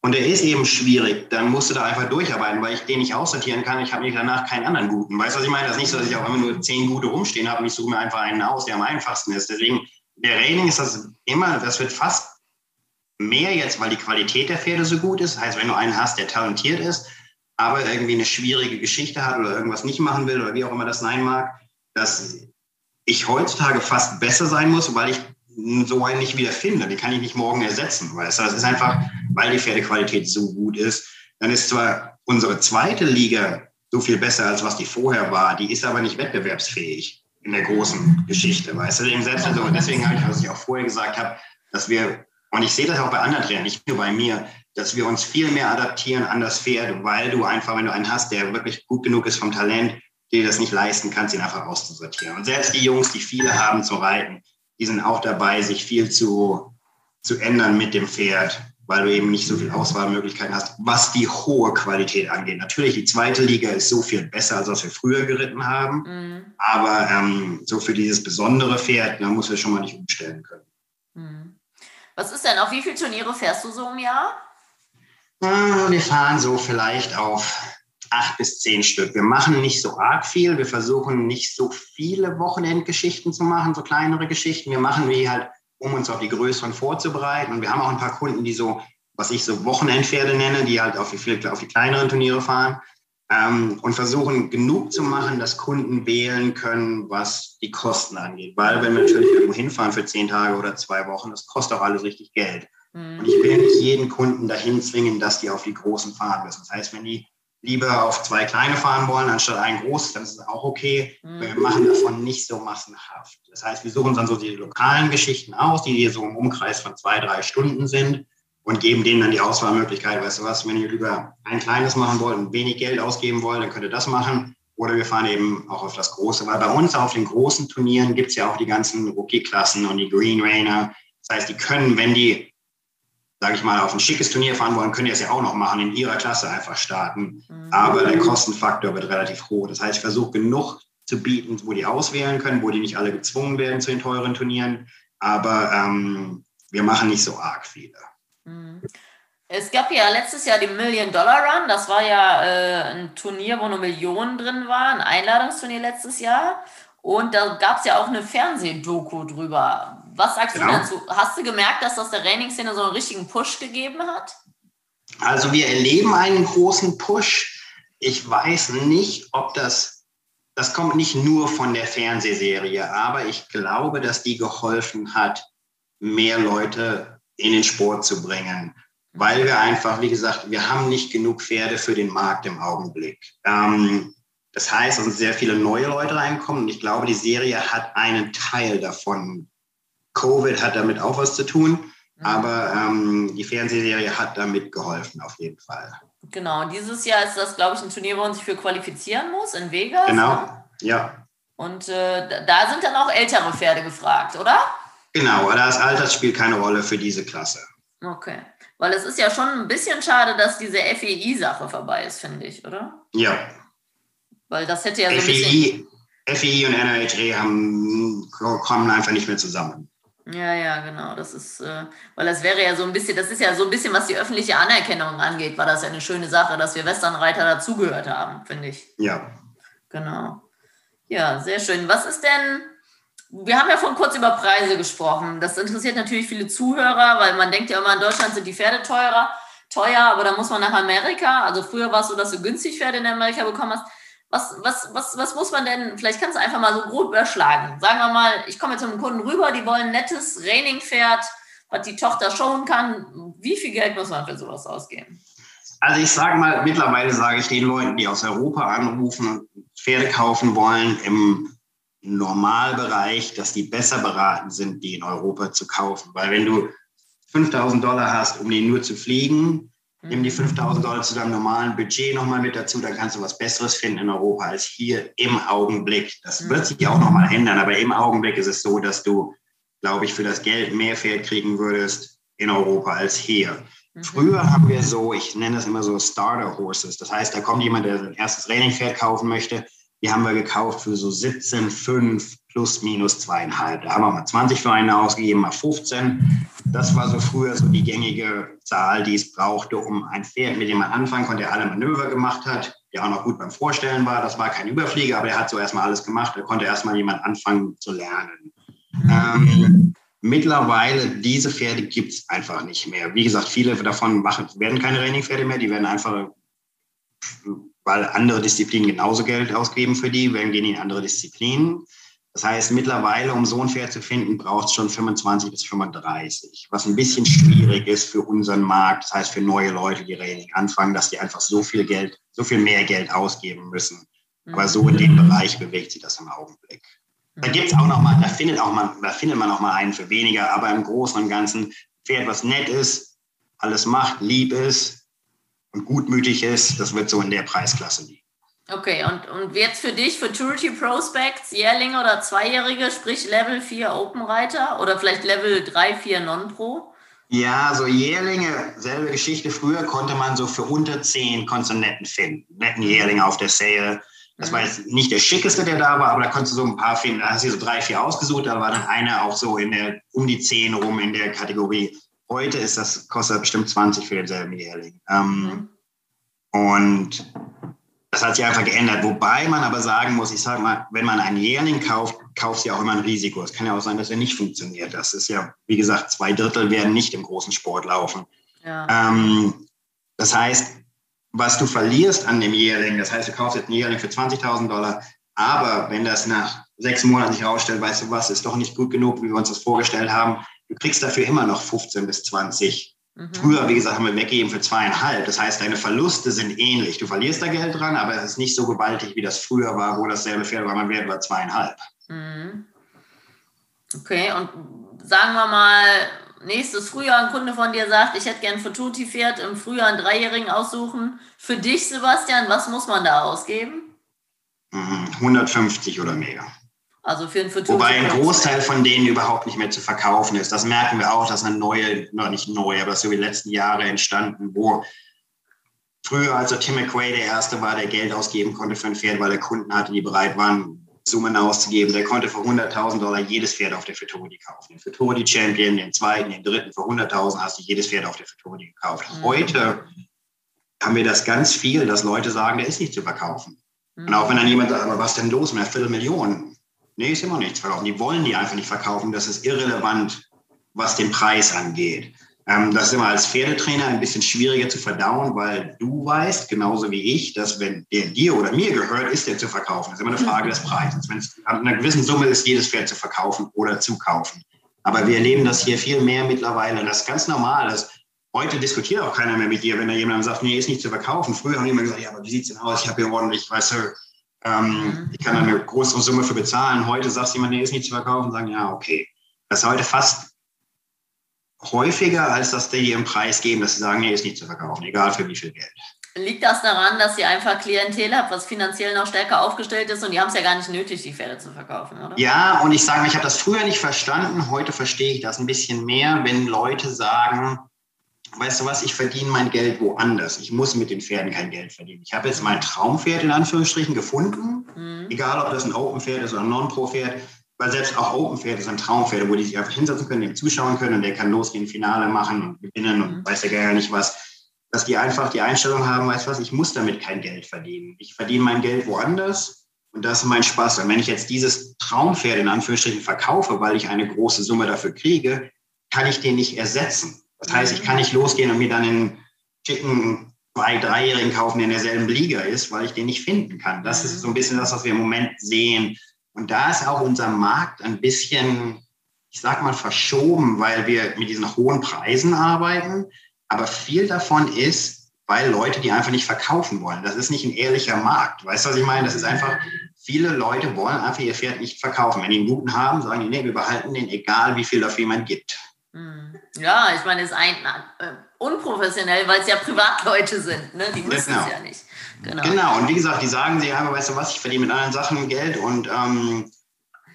und der ist eben schwierig, dann musst du da einfach durcharbeiten, weil ich den nicht aussortieren kann. Ich habe nicht danach keinen anderen guten. Weißt du, was ich meine? Das ist nicht so, dass ich auch immer nur zehn gute rumstehen habe und ich suche mir einfach einen aus, der am einfachsten ist. Deswegen der Training ist das immer, das wird fast mehr jetzt, weil die Qualität der Pferde so gut ist. Das heißt, wenn du einen hast, der talentiert ist, aber irgendwie eine schwierige Geschichte hat oder irgendwas nicht machen will oder wie auch immer das sein mag, dass ich heutzutage fast besser sein muss, weil ich so einen nicht wieder finde. Den kann ich nicht morgen ersetzen. Weißt du? Das ist einfach, weil die Pferdequalität so gut ist. Dann ist zwar unsere zweite Liga so viel besser, als was die vorher war, die ist aber nicht wettbewerbsfähig in der großen Geschichte, weißt du? Selbst also, deswegen habe ich, was ich auch vorher gesagt habe, dass wir, und ich sehe das auch bei anderen Trainern, nicht nur bei mir, dass wir uns viel mehr adaptieren an das Pferd, weil du einfach, wenn du einen hast, der wirklich gut genug ist vom Talent, dir das nicht leisten kannst, ihn einfach auszusortieren. Und selbst die Jungs, die viele haben zu reiten, die sind auch dabei, sich viel zu, zu ändern mit dem Pferd weil du eben nicht so viel Auswahlmöglichkeiten hast, was die hohe Qualität angeht. Natürlich, die zweite Liga ist so viel besser, als was wir früher geritten haben. Mhm. Aber ähm, so für dieses besondere Pferd, da muss wir schon mal nicht umstellen können. Mhm. Was ist denn, auf wie viele Turniere fährst du so im Jahr? Ah, wir fahren so vielleicht auf acht bis zehn Stück. Wir machen nicht so arg viel. Wir versuchen nicht so viele Wochenendgeschichten zu machen, so kleinere Geschichten. Wir machen wie halt um uns auf die größeren vorzubereiten. Und wir haben auch ein paar Kunden, die so, was ich so Wochenendpferde nenne, die halt auf die, auf die kleineren Turniere fahren ähm, und versuchen genug zu machen, dass Kunden wählen können, was die Kosten angeht. Weil wenn wir natürlich irgendwo hinfahren für zehn Tage oder zwei Wochen, das kostet auch alles richtig Geld. Mhm. Und ich will nicht jeden Kunden dahin zwingen, dass die auf die großen fahren müssen. Das heißt, wenn die lieber auf zwei kleine fahren wollen, anstatt ein großes, dann ist es auch okay. Mhm. Wir machen davon nicht so massenhaft. Das heißt, wir suchen dann so die lokalen Geschichten aus, die hier so im Umkreis von zwei, drei Stunden sind und geben denen dann die Auswahlmöglichkeit, weißt du was, wenn ihr lieber ein kleines machen wollt und wenig Geld ausgeben wollt, dann könnt ihr das machen. Oder wir fahren eben auch auf das Große, weil bei uns auf den großen Turnieren gibt es ja auch die ganzen Rookie-Klassen und die Green Rainer. Das heißt, die können, wenn die sage ich mal, auf ein schickes Turnier fahren wollen, können die das ja auch noch machen, in ihrer Klasse einfach starten. Mhm. Aber der Kostenfaktor wird relativ hoch. Das heißt, ich versuche genug zu bieten, wo die auswählen können, wo die nicht alle gezwungen werden zu den teuren Turnieren. Aber ähm, wir machen nicht so arg viele. Mhm. Es gab ja letztes Jahr den Million Dollar Run. Das war ja äh, ein Turnier, wo nur Millionen drin waren. Ein Einladungsturnier letztes Jahr. Und da gab es ja auch eine Fernsehdoku drüber. Was sagst genau. du dazu? Hast du gemerkt, dass das der Trainingsszene so einen richtigen Push gegeben hat? Also wir erleben einen großen Push. Ich weiß nicht, ob das, das kommt nicht nur von der Fernsehserie, aber ich glaube, dass die geholfen hat, mehr Leute in den Sport zu bringen. Weil wir einfach, wie gesagt, wir haben nicht genug Pferde für den Markt im Augenblick. Ähm, das heißt, es sind sehr viele neue Leute reinkommen und ich glaube, die Serie hat einen Teil davon. Covid hat damit auch was zu tun, mhm. aber ähm, die Fernsehserie hat damit geholfen, auf jeden Fall. Genau, dieses Jahr ist das, glaube ich, ein Turnier, wo man sich für qualifizieren muss in Vegas. Genau, ne? ja. Und äh, da sind dann auch ältere Pferde gefragt, oder? Genau, das Alter spielt keine Rolle für diese Klasse. Okay. Weil es ist ja schon ein bisschen schade, dass diese FEI-Sache vorbei ist, finde ich, oder? Ja, weil das hätte ja so FEI, ein FEI und NRHA haben, kommen einfach nicht mehr zusammen. Ja, ja, genau. Das ist, äh, weil das wäre ja so ein bisschen, das ist ja so ein bisschen, was die öffentliche Anerkennung angeht, war das ja eine schöne Sache, dass wir Westernreiter dazugehört haben, finde ich. Ja. Genau. Ja, sehr schön. Was ist denn, wir haben ja vorhin kurz über Preise gesprochen. Das interessiert natürlich viele Zuhörer, weil man denkt ja immer, in Deutschland sind die Pferde teurer, teuer, aber da muss man nach Amerika. Also früher war es so, dass du günstig Pferde in Amerika bekommen hast. Was, was, was, was muss man denn, vielleicht kannst du einfach mal so grob überschlagen. Sagen wir mal, ich komme jetzt zu einem Kunden rüber, die wollen ein nettes Raining-Pferd, was die Tochter schauen kann. Wie viel Geld muss man für sowas ausgeben? Also ich sage mal, mittlerweile sage ich den Leuten, die aus Europa anrufen und Pferde kaufen wollen, im Normalbereich, dass die besser beraten sind, die in Europa zu kaufen. Weil wenn du 5000 Dollar hast, um die nur zu fliegen, nimm die 5000 Dollar zu deinem normalen Budget nochmal mit dazu, dann kannst du was Besseres finden in Europa als hier im Augenblick. Das wird sich auch nochmal ändern, aber im Augenblick ist es so, dass du, glaube ich, für das Geld mehr Pferd kriegen würdest in Europa als hier. Mhm. Früher haben wir so, ich nenne das immer so Starter Horses. Das heißt, da kommt jemand, der sein erstes Trainingpferd kaufen möchte die haben wir gekauft für so 17,5 plus minus zweieinhalb. Da haben wir mal 20 für einen ausgegeben, mal 15. Das war so früher so die gängige Zahl, die es brauchte, um ein Pferd, mit dem man anfangen konnte, der alle Manöver gemacht hat, der auch noch gut beim Vorstellen war. Das war kein Überflieger, aber er hat so erstmal alles gemacht. Da konnte erstmal jemand anfangen zu lernen. Ähm, mittlerweile, diese Pferde gibt es einfach nicht mehr. Wie gesagt, viele davon machen, werden keine Trainingpferde mehr, die werden einfach weil andere Disziplinen genauso Geld ausgeben für die, werden gehen in andere Disziplinen. Das heißt, mittlerweile, um so ein Pferd zu finden, braucht es schon 25 bis 35, was ein bisschen schwierig ist für unseren Markt. Das heißt, für neue Leute, die Training anfangen, dass die einfach so viel Geld, so viel mehr Geld ausgeben müssen. Aber so in dem Bereich bewegt sich das im Augenblick. Da gibt es auch noch mal, da findet auch man, da findet man auch mal einen für weniger, aber im Großen und Ganzen Pferd, was nett ist, alles macht, lieb ist, und gutmütig ist, das wird so in der Preisklasse liegen. Okay, und, und jetzt für dich, Futurity Prospects, Jährlinge oder Zweijährige, sprich Level 4 Open Reiter oder vielleicht Level 3, 4 Non-Pro? Ja, so Jährlinge, selbe Geschichte. Früher konnte man so für unter 10 Konsonanten finden. Netten Jährlinge auf der Sale. Das war jetzt nicht der schickeste, der da war, aber da konntest du so ein paar finden. Da hast du so drei, vier ausgesucht. Da war dann einer auch so in der, um die 10 rum in der Kategorie Heute ist das, kostet bestimmt 20 für denselben Jährling. Ähm, mhm. Und das hat sich einfach geändert. Wobei man aber sagen muss, ich sage mal, wenn man einen Jährling kauft, kauft sie auch immer ein Risiko. Es kann ja auch sein, dass er nicht funktioniert. Das ist ja, wie gesagt, zwei Drittel werden nicht im großen Sport laufen. Ja. Ähm, das heißt, was du verlierst an dem Jährling, das heißt, du kaufst jetzt einen Jährling für 20.000 Dollar, aber wenn das nach sechs Monaten sich herausstellt, weißt du was, ist doch nicht gut genug, wie wir uns das vorgestellt haben, du kriegst dafür immer noch 15 bis 20. Mhm. Früher, wie gesagt, haben wir weggegeben für zweieinhalb. Das heißt, deine Verluste sind ähnlich. Du verlierst da Geld dran, aber es ist nicht so gewaltig, wie das früher war, wo dasselbe Pferd war, man Wert war zweieinhalb. Mhm. Okay, und sagen wir mal, nächstes Frühjahr ein Kunde von dir sagt, ich hätte gern für Tutti-Pferd im Frühjahr einen Dreijährigen aussuchen. Für dich, Sebastian, was muss man da ausgeben? 150 mhm, oder mehr. Also für, für Wobei ein Großteil von denen überhaupt nicht mehr zu verkaufen ist. Das merken wir auch, dass eine neue, noch nicht neu, aber so wie die letzten Jahre entstanden, wo früher, also Tim McQuay der Erste war, der Geld ausgeben konnte für ein Pferd, weil er Kunden hatte, die bereit waren, Summen auszugeben. Der konnte für 100.000 Dollar jedes Pferd auf der Futurity kaufen. Den Futurity Champion, den zweiten, den dritten, für 100.000 hast du jedes Pferd auf der Futurity gekauft. Mhm. Heute haben wir das ganz viel, dass Leute sagen, der ist nicht zu verkaufen. Mhm. Und auch wenn dann jemand sagt, aber was denn los mit einer Viertelmillion? Nee, ist immer nichts verkaufen. Die wollen die einfach nicht verkaufen. Das ist irrelevant, was den Preis angeht. Ähm, das ist immer als Pferdetrainer ein bisschen schwieriger zu verdauen, weil du weißt, genauso wie ich, dass wenn der dir oder mir gehört, ist der zu verkaufen. Das ist immer eine Frage des Preises. Wenn es an einer gewissen Summe ist, jedes Pferd zu verkaufen oder zu kaufen. Aber wir erleben das hier viel mehr mittlerweile. Das ist ganz normal. Das, heute diskutiert auch keiner mehr mit dir, wenn da jemand sagt, nee, ist nicht zu verkaufen. Früher haben die immer gesagt, ja, aber wie sieht es denn aus? Ich habe hier ordentlich, weißt du, ähm, mhm. ich kann da eine größere Summe für bezahlen. Heute sagt jemand, nee, ist nicht zu verkaufen, sagen, ja, okay. Das ist heute fast häufiger, als dass die ihren Preis geben, dass sie sagen, nee, ist nicht zu verkaufen, egal für wie viel Geld. Liegt das daran, dass ihr einfach Klientel habt, was finanziell noch stärker aufgestellt ist und die haben es ja gar nicht nötig, die Pferde zu verkaufen, oder? Ja, und ich sage mal, ich habe das früher nicht verstanden, heute verstehe ich das ein bisschen mehr, wenn Leute sagen, weißt du was, ich verdiene mein Geld woanders. Ich muss mit den Pferden kein Geld verdienen. Ich habe jetzt mein Traumpferd in Anführungsstrichen gefunden, mhm. egal ob das ein Open-Pferd ist oder ein Non-Pro-Pferd, weil selbst auch Open-Pferde sind Traumpferde, wo die sich einfach hinsetzen können, dem zuschauen können und der kann losgehen, Finale machen und gewinnen und mhm. weiß ja gar nicht was. Dass die einfach die Einstellung haben, weißt du was, ich muss damit kein Geld verdienen. Ich verdiene mein Geld woanders und das ist mein Spaß. Und wenn ich jetzt dieses Traumpferd in Anführungsstrichen verkaufe, weil ich eine große Summe dafür kriege, kann ich den nicht ersetzen. Das heißt, ich kann nicht losgehen und mir dann einen schicken zwei-, dreijährigen kaufen, der in derselben Liga ist, weil ich den nicht finden kann. Das ist so ein bisschen das, was wir im Moment sehen. Und da ist auch unser Markt ein bisschen, ich sag mal, verschoben, weil wir mit diesen hohen Preisen arbeiten. Aber viel davon ist, weil Leute die einfach nicht verkaufen wollen. Das ist nicht ein ehrlicher Markt. Weißt du, was ich meine? Das ist einfach, viele Leute wollen einfach ihr Pferd nicht verkaufen. Wenn die einen guten haben, sagen die, nee, wir behalten den, egal wie viel dafür jemand gibt. Hm. Ja, ich meine, es ist ein, äh, unprofessionell, weil es ja Privatleute sind. Ne? Die müssen genau. es ja nicht. Genau. genau, und wie gesagt, die sagen sie einfach, weißt du was, ich verdiene mit anderen Sachen Geld und, ähm,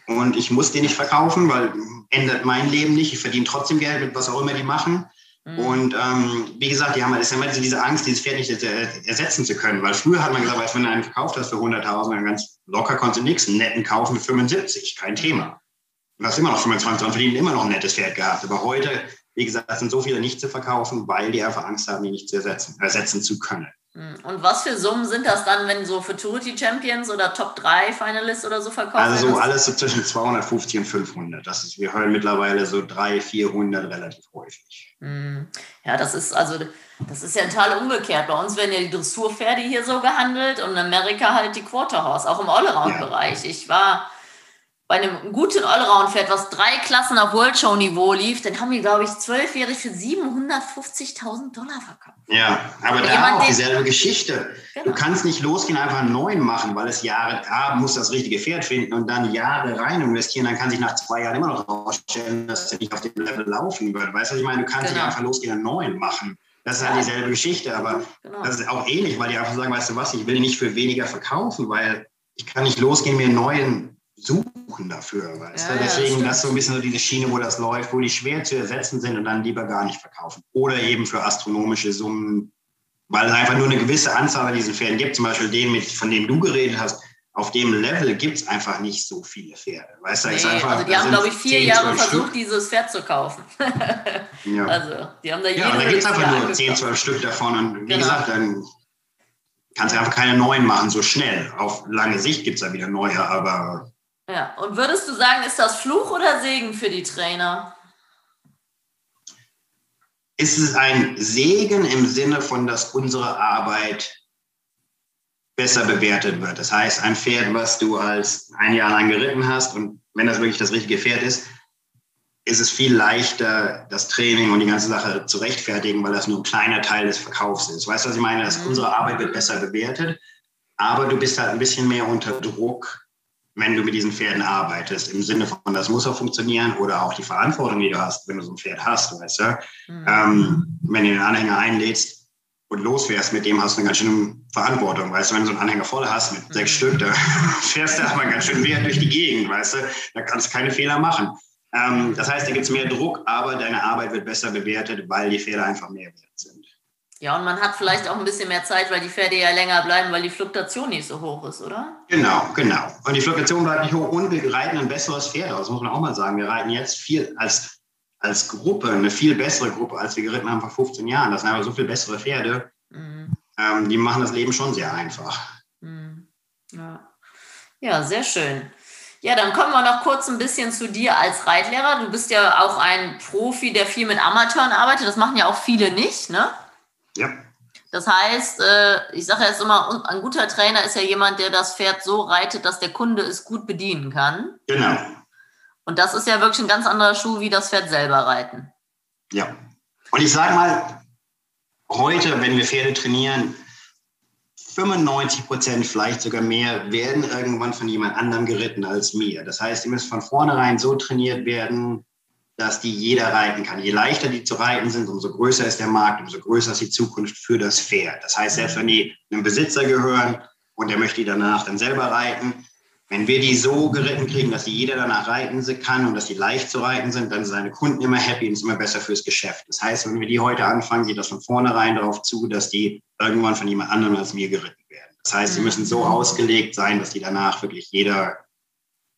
und ich muss den nicht verkaufen, weil ändert mein Leben nicht. Ich verdiene trotzdem Geld mit was auch immer die machen. Mhm. Und ähm, wie gesagt, die haben ja immer diese Angst, dieses Pferd nicht ersetzen zu können. Weil früher hat man gesagt, weißt, wenn du einen verkauft hast für 100.000, dann ganz locker konntest du nichts, einen netten kaufen für 75, kein Thema. Du hast immer noch 25 und verdienen immer noch ein nettes Pferd gehabt. Aber heute, wie gesagt, sind so viele nicht zu verkaufen, weil die einfach Angst haben, die nicht zu ersetzen, ersetzen zu können. Hm. Und was für Summen sind das dann, wenn so Futurity Champions oder Top 3 Finalists oder so verkauft Also so alles so zwischen 250 und 500. Das ist, wir hören mittlerweile so 300, 400 relativ häufig. Hm. Ja, das ist also, das ist ja total umgekehrt. Bei uns werden ja die Dressurpferde hier so gehandelt und in Amerika halt die Quarterhorse, auch im Allround-Bereich. Ja. Ich war bei einem guten Allround-Pferd, was drei Klassen auf World Show-Niveau lief, dann haben die, glaube ich, zwölfjährig für 750.000 Dollar verkauft. Ja, aber da auch dieselbe Geschichte. Genau. Du kannst nicht losgehen, einfach einen neuen machen, weil es Jahre, A, muss das richtige Pferd finden und dann Jahre rein investieren. Dann kann sich nach zwei Jahren immer noch rausstellen, dass er nicht auf dem Level laufen wird. Weißt du, was ich meine? Du kannst genau. nicht einfach losgehen, einen neuen machen. Das ist halt dieselbe Geschichte, aber genau. das ist auch ähnlich, weil die einfach sagen, weißt du was, ich will ihn nicht für weniger verkaufen, weil ich kann nicht losgehen, mir einen neuen suchen dafür, weißt ja, du? Deswegen ja, das ist so ein bisschen so diese Schiene, wo das läuft, wo die schwer zu ersetzen sind und dann lieber gar nicht verkaufen. Oder eben für astronomische Summen, weil es einfach nur eine gewisse Anzahl an diesen Pferden gibt. Zum Beispiel den, mit, von dem du geredet hast, auf dem Level gibt es einfach nicht so viele Pferde. Weißt du, nee, einfach, also die haben, glaube ich, vier 10, Jahre versucht, Stück. dieses Pferd zu kaufen. ja. Also, die haben da Ja, da gibt es einfach nur 10, 12 Stück davon. Und wie genau. gesagt, dann kannst du einfach keine neuen machen, so schnell. Auf lange Sicht gibt es da wieder neue, aber ja, und würdest du sagen, ist das Fluch oder Segen für die Trainer? Ist es ein Segen im Sinne von, dass unsere Arbeit besser bewertet wird? Das heißt, ein Pferd, was du als ein Jahr lang geritten hast und wenn das wirklich das richtige Pferd ist, ist es viel leichter, das Training und die ganze Sache zu rechtfertigen, weil das nur ein kleiner Teil des Verkaufs ist. Weißt du, was ich meine? Dass mhm. unsere Arbeit wird besser bewertet, aber du bist halt ein bisschen mehr unter Druck, wenn du mit diesen Pferden arbeitest, im Sinne von, das muss auch funktionieren oder auch die Verantwortung, die du hast, wenn du so ein Pferd hast, weißt du. Mhm. Ähm, wenn du den Anhänger einlädst und losfährst, mit dem hast du eine ganz schöne Verantwortung, weißt du. Wenn du so einen Anhänger voll hast mit mhm. sechs Stück, da fährst du aber ganz schön wert durch die Gegend, weißt du. Da kannst du keine Fehler machen. Ähm, das heißt, da gibt es mehr Druck, aber deine Arbeit wird besser bewertet, weil die Pferde einfach mehr wert sind. Ja, und man hat vielleicht auch ein bisschen mehr Zeit, weil die Pferde ja länger bleiben, weil die Fluktuation nicht so hoch ist, oder? Genau, genau. Und die Fluktuation bleibt nicht hoch und wir reiten ein besseres Pferd aus, muss man auch mal sagen. Wir reiten jetzt viel als, als Gruppe, eine viel bessere Gruppe, als wir geritten haben vor 15 Jahren. Das sind aber so viel bessere Pferde. Mhm. Ähm, die machen das Leben schon sehr einfach. Mhm. Ja. ja, sehr schön. Ja, dann kommen wir noch kurz ein bisschen zu dir als Reitlehrer. Du bist ja auch ein Profi, der viel mit Amateuren arbeitet. Das machen ja auch viele nicht, ne? Ja. Das heißt, äh, ich sage jetzt immer, ein guter Trainer ist ja jemand, der das Pferd so reitet, dass der Kunde es gut bedienen kann. Genau. Und das ist ja wirklich ein ganz anderer Schuh, wie das Pferd selber reiten. Ja. Und ich sage mal, heute, wenn wir Pferde trainieren, 95 Prozent, vielleicht sogar mehr, werden irgendwann von jemand anderem geritten als mir. Das heißt, die müssen von vornherein so trainiert werden, dass die jeder reiten kann. Je leichter die zu reiten sind, umso größer ist der Markt, umso größer ist die Zukunft für das Pferd. Das heißt, selbst wenn die einem Besitzer gehören und der möchte die danach dann selber reiten, wenn wir die so geritten kriegen, dass die jeder danach reiten kann und dass die leicht zu reiten sind, dann sind seine Kunden immer happy und ist immer besser fürs Geschäft. Das heißt, wenn wir die heute anfangen, geht das von vornherein darauf zu, dass die irgendwann von jemand anderem als mir geritten werden. Das heißt, sie müssen so ausgelegt sein, dass die danach wirklich jeder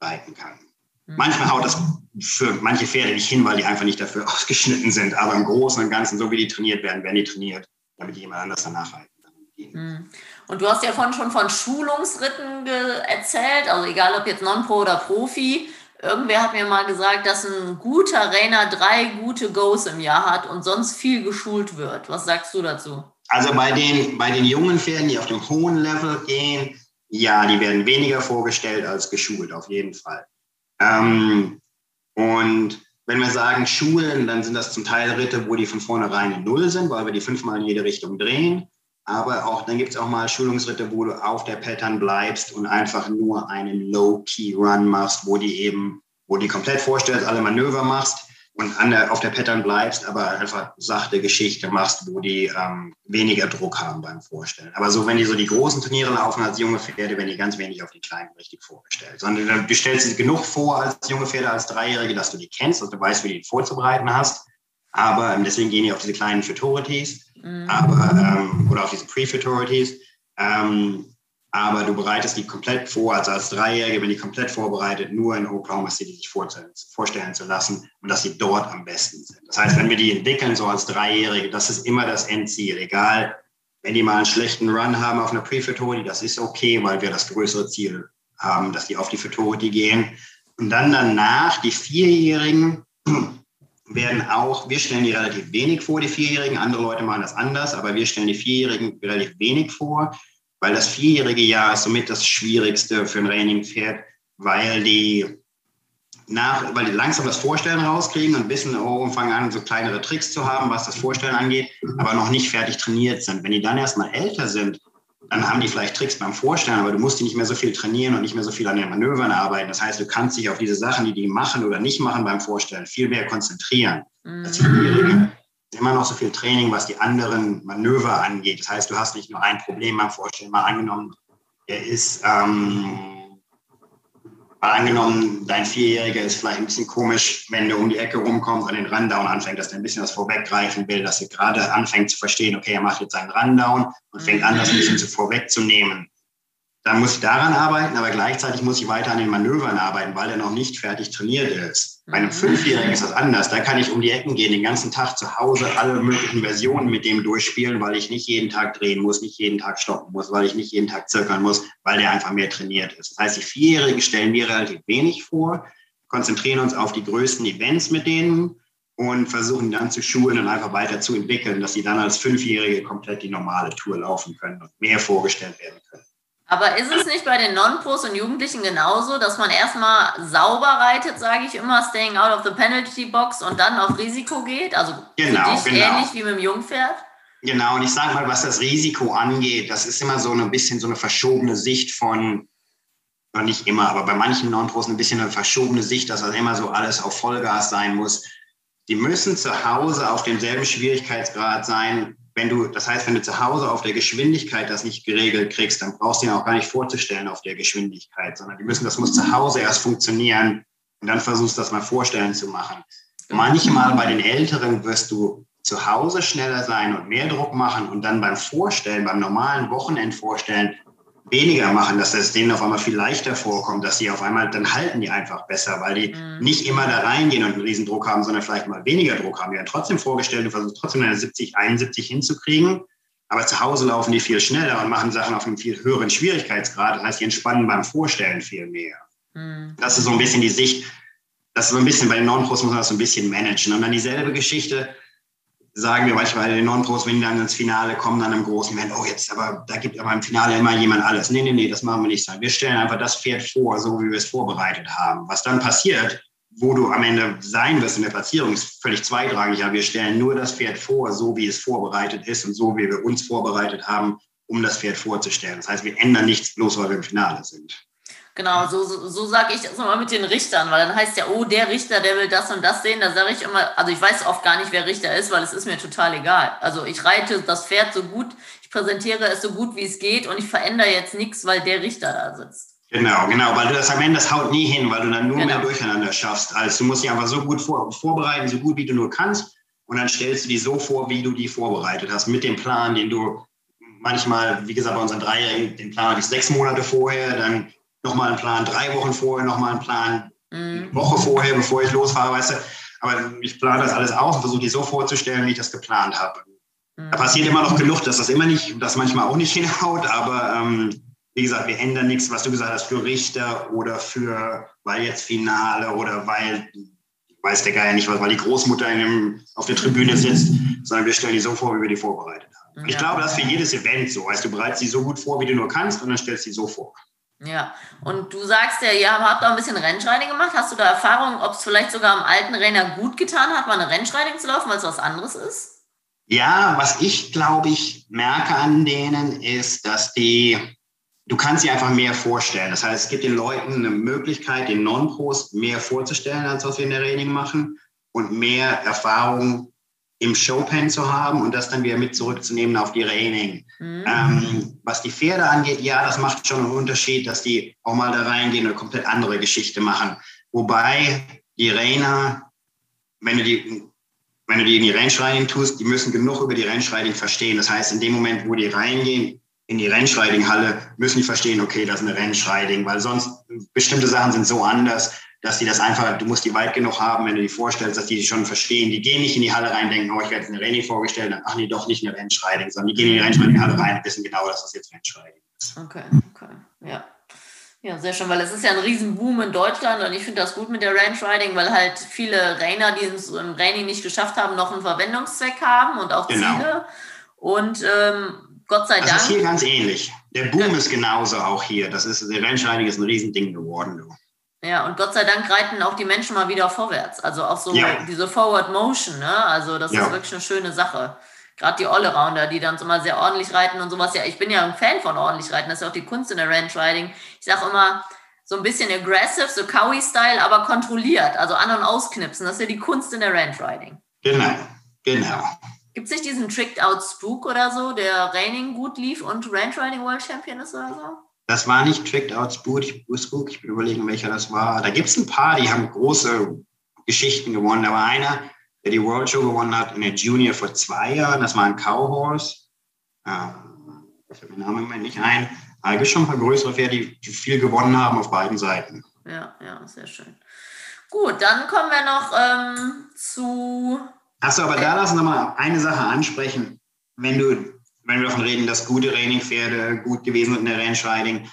reiten kann. Mhm. Manchmal haut das für manche Pferde nicht hin, weil die einfach nicht dafür ausgeschnitten sind. Aber im Großen und Ganzen, so wie die trainiert werden, werden die trainiert, damit jemand anders danach reiten kann. Mhm. Und du hast ja vorhin schon von Schulungsritten erzählt, also egal ob jetzt Non-Pro oder Profi. Irgendwer hat mir mal gesagt, dass ein guter Rainer drei gute Goes im Jahr hat und sonst viel geschult wird. Was sagst du dazu? Also bei den, bei den jungen Pferden, die auf dem hohen Level gehen, ja, die werden weniger vorgestellt als geschult, auf jeden Fall. Ähm, und wenn wir sagen Schulen, dann sind das zum Teil Ritte, wo die von vornherein in Null sind, weil wir die fünfmal in jede Richtung drehen. Aber auch dann gibt es auch mal Schulungsritte, wo du auf der Pattern bleibst und einfach nur einen Low-Key-Run machst, wo die eben, wo die komplett vorstellst, alle Manöver machst und an der, auf der Pattern bleibst, aber einfach sachte Geschichte machst, wo die ähm, weniger Druck haben beim Vorstellen. Aber so, wenn die so die großen Turniere laufen als junge Pferde, werden die ganz wenig auf die kleinen richtig vorgestellt. Sondern du stellst sie genug vor als junge Pferde, als Dreijährige, dass du die kennst und du weißt, wie du die vorzubereiten hast. Aber ähm, deswegen gehen die auf diese kleinen Futurities mhm. aber, ähm, oder auf diese Pre-Futurities. Ähm, aber du bereitest die komplett vor, also als Dreijährige bin ich komplett vorbereitet, nur in Oklahoma City sich vorstellen zu lassen und dass sie dort am besten sind. Das heißt, wenn wir die entwickeln, so als Dreijährige, das ist immer das Endziel, egal, wenn die mal einen schlechten Run haben auf einer Pre-Futurity, das ist okay, weil wir das größere Ziel haben, dass die auf die Futurity gehen. Und dann danach, die Vierjährigen, werden auch, wir stellen die relativ wenig vor, die Vierjährigen, andere Leute machen das anders, aber wir stellen die Vierjährigen relativ wenig vor, weil das vierjährige Jahr ist somit das Schwierigste für ein Raining-Pferd, weil die nach, weil die langsam das Vorstellen rauskriegen und wissen, oh, fangen an, so kleinere Tricks zu haben, was das Vorstellen angeht, aber noch nicht fertig trainiert sind. Wenn die dann erstmal älter sind, dann haben die vielleicht Tricks beim Vorstellen, aber du musst die nicht mehr so viel trainieren und nicht mehr so viel an den Manövern arbeiten. Das heißt, du kannst dich auf diese Sachen, die die machen oder nicht machen beim Vorstellen, viel mehr konzentrieren. Mhm. Immer noch so viel Training, was die anderen Manöver angeht. Das heißt, du hast nicht nur ein Problem beim Vorstellen. Mal angenommen, er ist ähm, Mal angenommen, dein Vierjähriger ist vielleicht ein bisschen komisch, wenn du um die Ecke rumkommst an den Rundown anfängt, dass er ein bisschen was vorweggreifen will, dass er gerade anfängt zu verstehen, okay, er macht jetzt seinen Rundown und fängt an, das ein bisschen zu vorwegzunehmen dann muss ich daran arbeiten, aber gleichzeitig muss ich weiter an den Manövern arbeiten, weil er noch nicht fertig trainiert ist. Bei einem mhm. Fünfjährigen ist das anders. Da kann ich um die Ecken gehen, den ganzen Tag zu Hause alle möglichen Versionen mit dem durchspielen, weil ich nicht jeden Tag drehen muss, nicht jeden Tag stoppen muss, weil ich nicht jeden Tag zirkeln muss, weil der einfach mehr trainiert ist. Das heißt, die Vierjährigen stellen wir relativ wenig vor, konzentrieren uns auf die größten Events mit denen und versuchen dann zu schulen und einfach weiterzuentwickeln, dass sie dann als Fünfjährige komplett die normale Tour laufen können und mehr vorgestellt werden können. Aber ist es nicht bei den Non-Pros und Jugendlichen genauso, dass man erstmal sauber reitet, sage ich immer, staying out of the penalty box und dann auf Risiko geht? Also genau, für dich genau. ähnlich wie mit dem Jungpferd? Genau, und ich sage mal, was das Risiko angeht, das ist immer so ein bisschen so eine verschobene Sicht von, nicht immer, aber bei manchen Non-Pros ein bisschen eine verschobene Sicht, dass das immer so alles auf Vollgas sein muss. Die müssen zu Hause auf demselben Schwierigkeitsgrad sein, wenn du, das heißt, wenn du zu Hause auf der Geschwindigkeit das nicht geregelt kriegst, dann brauchst du ihn auch gar nicht vorzustellen auf der Geschwindigkeit, sondern die müssen, das muss zu Hause erst funktionieren und dann versuchst du das mal vorstellen zu machen. Manchmal bei den Älteren wirst du zu Hause schneller sein und mehr Druck machen und dann beim Vorstellen, beim normalen Wochenendvorstellen weniger machen, dass es denen auf einmal viel leichter vorkommt, dass sie auf einmal, dann halten die einfach besser, weil die mhm. nicht immer da reingehen und einen riesen Druck haben, sondern vielleicht mal weniger Druck haben. Die werden trotzdem vorgestellt, du versuchst trotzdem eine 70, 71 hinzukriegen, aber zu Hause laufen die viel schneller und machen Sachen auf einem viel höheren Schwierigkeitsgrad. Das heißt, die entspannen beim Vorstellen viel mehr. Mhm. Das ist so ein bisschen die Sicht, das ist so ein bisschen, bei den Non-Pros muss man das so ein bisschen managen. Und dann dieselbe Geschichte, sagen wir manchmal den Non-Pros, wenn die dann ins Finale kommen, dann im großen Moment, oh jetzt, aber da gibt aber im Finale immer jemand alles. Nee, nee, nee, das machen wir nicht. Wir stellen einfach das Pferd vor, so wie wir es vorbereitet haben. Was dann passiert, wo du am Ende sein wirst in der Platzierung, ist völlig zweitrangig. Aber wir stellen nur das Pferd vor, so wie es vorbereitet ist und so wie wir uns vorbereitet haben, um das Pferd vorzustellen. Das heißt, wir ändern nichts bloß, weil wir im Finale sind. Genau, so, so, so sage ich das immer mit den Richtern, weil dann heißt ja, oh, der Richter, der will das und das sehen. Da sage ich immer, also ich weiß oft gar nicht, wer Richter ist, weil es ist mir total egal. Also ich reite das Pferd so gut, ich präsentiere es so gut, wie es geht und ich verändere jetzt nichts, weil der Richter da sitzt. Genau, genau, weil du das am Ende, das haut nie hin, weil du dann nur genau. mehr Durcheinander schaffst. Also du musst dich einfach so gut vor, vorbereiten, so gut wie du nur kannst und dann stellst du die so vor, wie du die vorbereitet hast, mit dem Plan, den du manchmal, wie gesagt, bei unseren Dreijährigen, den Plan hatte ich sechs Monate vorher, dann nochmal einen Plan drei Wochen vorher, nochmal einen Plan mhm. eine Woche vorher, bevor ich losfahre, weißt du. Aber ich plane das alles aus und versuche die so vorzustellen, wie ich das geplant habe. Mhm. Da passiert immer noch genug, dass das immer nicht, das manchmal auch nicht hinhaut, aber ähm, wie gesagt, wir ändern nichts, was du gesagt hast, für Richter oder für, weil jetzt Finale oder weil, weiß der Geier nicht, weil die Großmutter dem, auf der Tribüne sitzt, sondern wir stellen die so vor, wie wir die vorbereitet haben. Und ich glaube, das ist für jedes Event so. Weißt du, bereitest sie so gut vor, wie du nur kannst und dann stellst du sie so vor. Ja, und du sagst ja, ihr habt auch ein bisschen Rennschreining gemacht. Hast du da Erfahrung, ob es vielleicht sogar am alten Renner gut getan hat, mal eine Rennschreining zu laufen, weil es was anderes ist? Ja, was ich glaube ich merke an denen ist, dass die, du kannst dir einfach mehr vorstellen. Das heißt, es gibt den Leuten eine Möglichkeit, den Non-Pros mehr vorzustellen, als was wir in der Training machen und mehr Erfahrung im Showpen zu haben und das dann wieder mit zurückzunehmen auf die Training. Mhm. Ähm, was die Pferde angeht, ja, das macht schon einen Unterschied, dass die auch mal da reingehen und eine komplett andere Geschichte machen. Wobei die Rainer, wenn du die wenn du die in die Rennschreining tust, die müssen genug über die Rennschreining verstehen. Das heißt, in dem Moment, wo die reingehen in die Rennschreining-Halle, müssen die verstehen, okay, das ist eine Rennschreining, weil sonst bestimmte Sachen sind so anders, dass die das einfach, du musst die weit genug haben, wenn du die vorstellst, dass die schon verstehen. Die gehen nicht in die Halle rein, denken, oh, ich werde jetzt eine Renny vorgestellt, dann, ach nee, doch nicht eine Rennschreining, sondern die gehen in die Rennschreining-Halle rein und wissen genau, dass das jetzt Rennschreining ist. Okay, okay, ja. Ja, sehr schön, weil es ist ja ein Riesenboom in Deutschland und ich finde das gut mit der Ranch Riding, weil halt viele Rainer, die es im Raining nicht geschafft haben, noch einen Verwendungszweck haben und auch genau. Ziele. Und ähm, Gott sei das Dank. Das ist hier ganz ähnlich. Der Boom ja. ist genauso auch hier. Das ist, der Ranch Riding ist ein Riesending geworden. Du. Ja, und Gott sei Dank reiten auch die Menschen mal wieder vorwärts. Also auch so ja. diese Forward Motion, ne? Also das ja. ist wirklich eine schöne Sache gerade die Allrounder, die dann so mal sehr ordentlich reiten und sowas. Ja, ich bin ja ein Fan von ordentlich reiten. Das ist ja auch die Kunst in der Ranch Riding. Ich sage immer, so ein bisschen aggressive, so Cowie-Style, aber kontrolliert. Also an- und ausknipsen. Das ist ja die Kunst in der Ranch Riding. Genau, genau. Gibt es nicht diesen Tricked Out Spook oder so, der Raining gut lief und Ranch Riding World Champion ist oder so? Das war nicht Tricked Out Spook, ich, bin überlegen, welcher das war. Da gibt es ein paar, die haben große Geschichten gewonnen. Da war einer, der die World Show gewonnen hat in der Junior vor zwei Jahren. Das war ein Cowhorse. Ähm, ich habe den Namen im Moment nicht ein. Aber es gibt schon ein paar größere Pferde, die, die viel gewonnen haben auf beiden Seiten. Ja, ja, sehr schön. Gut, dann kommen wir noch ähm, zu. Achso, aber da lassen wir mal eine Sache ansprechen. Wenn du, wenn wir davon reden, dass gute Trainingpferde gut gewesen sind in der Rennschreiding,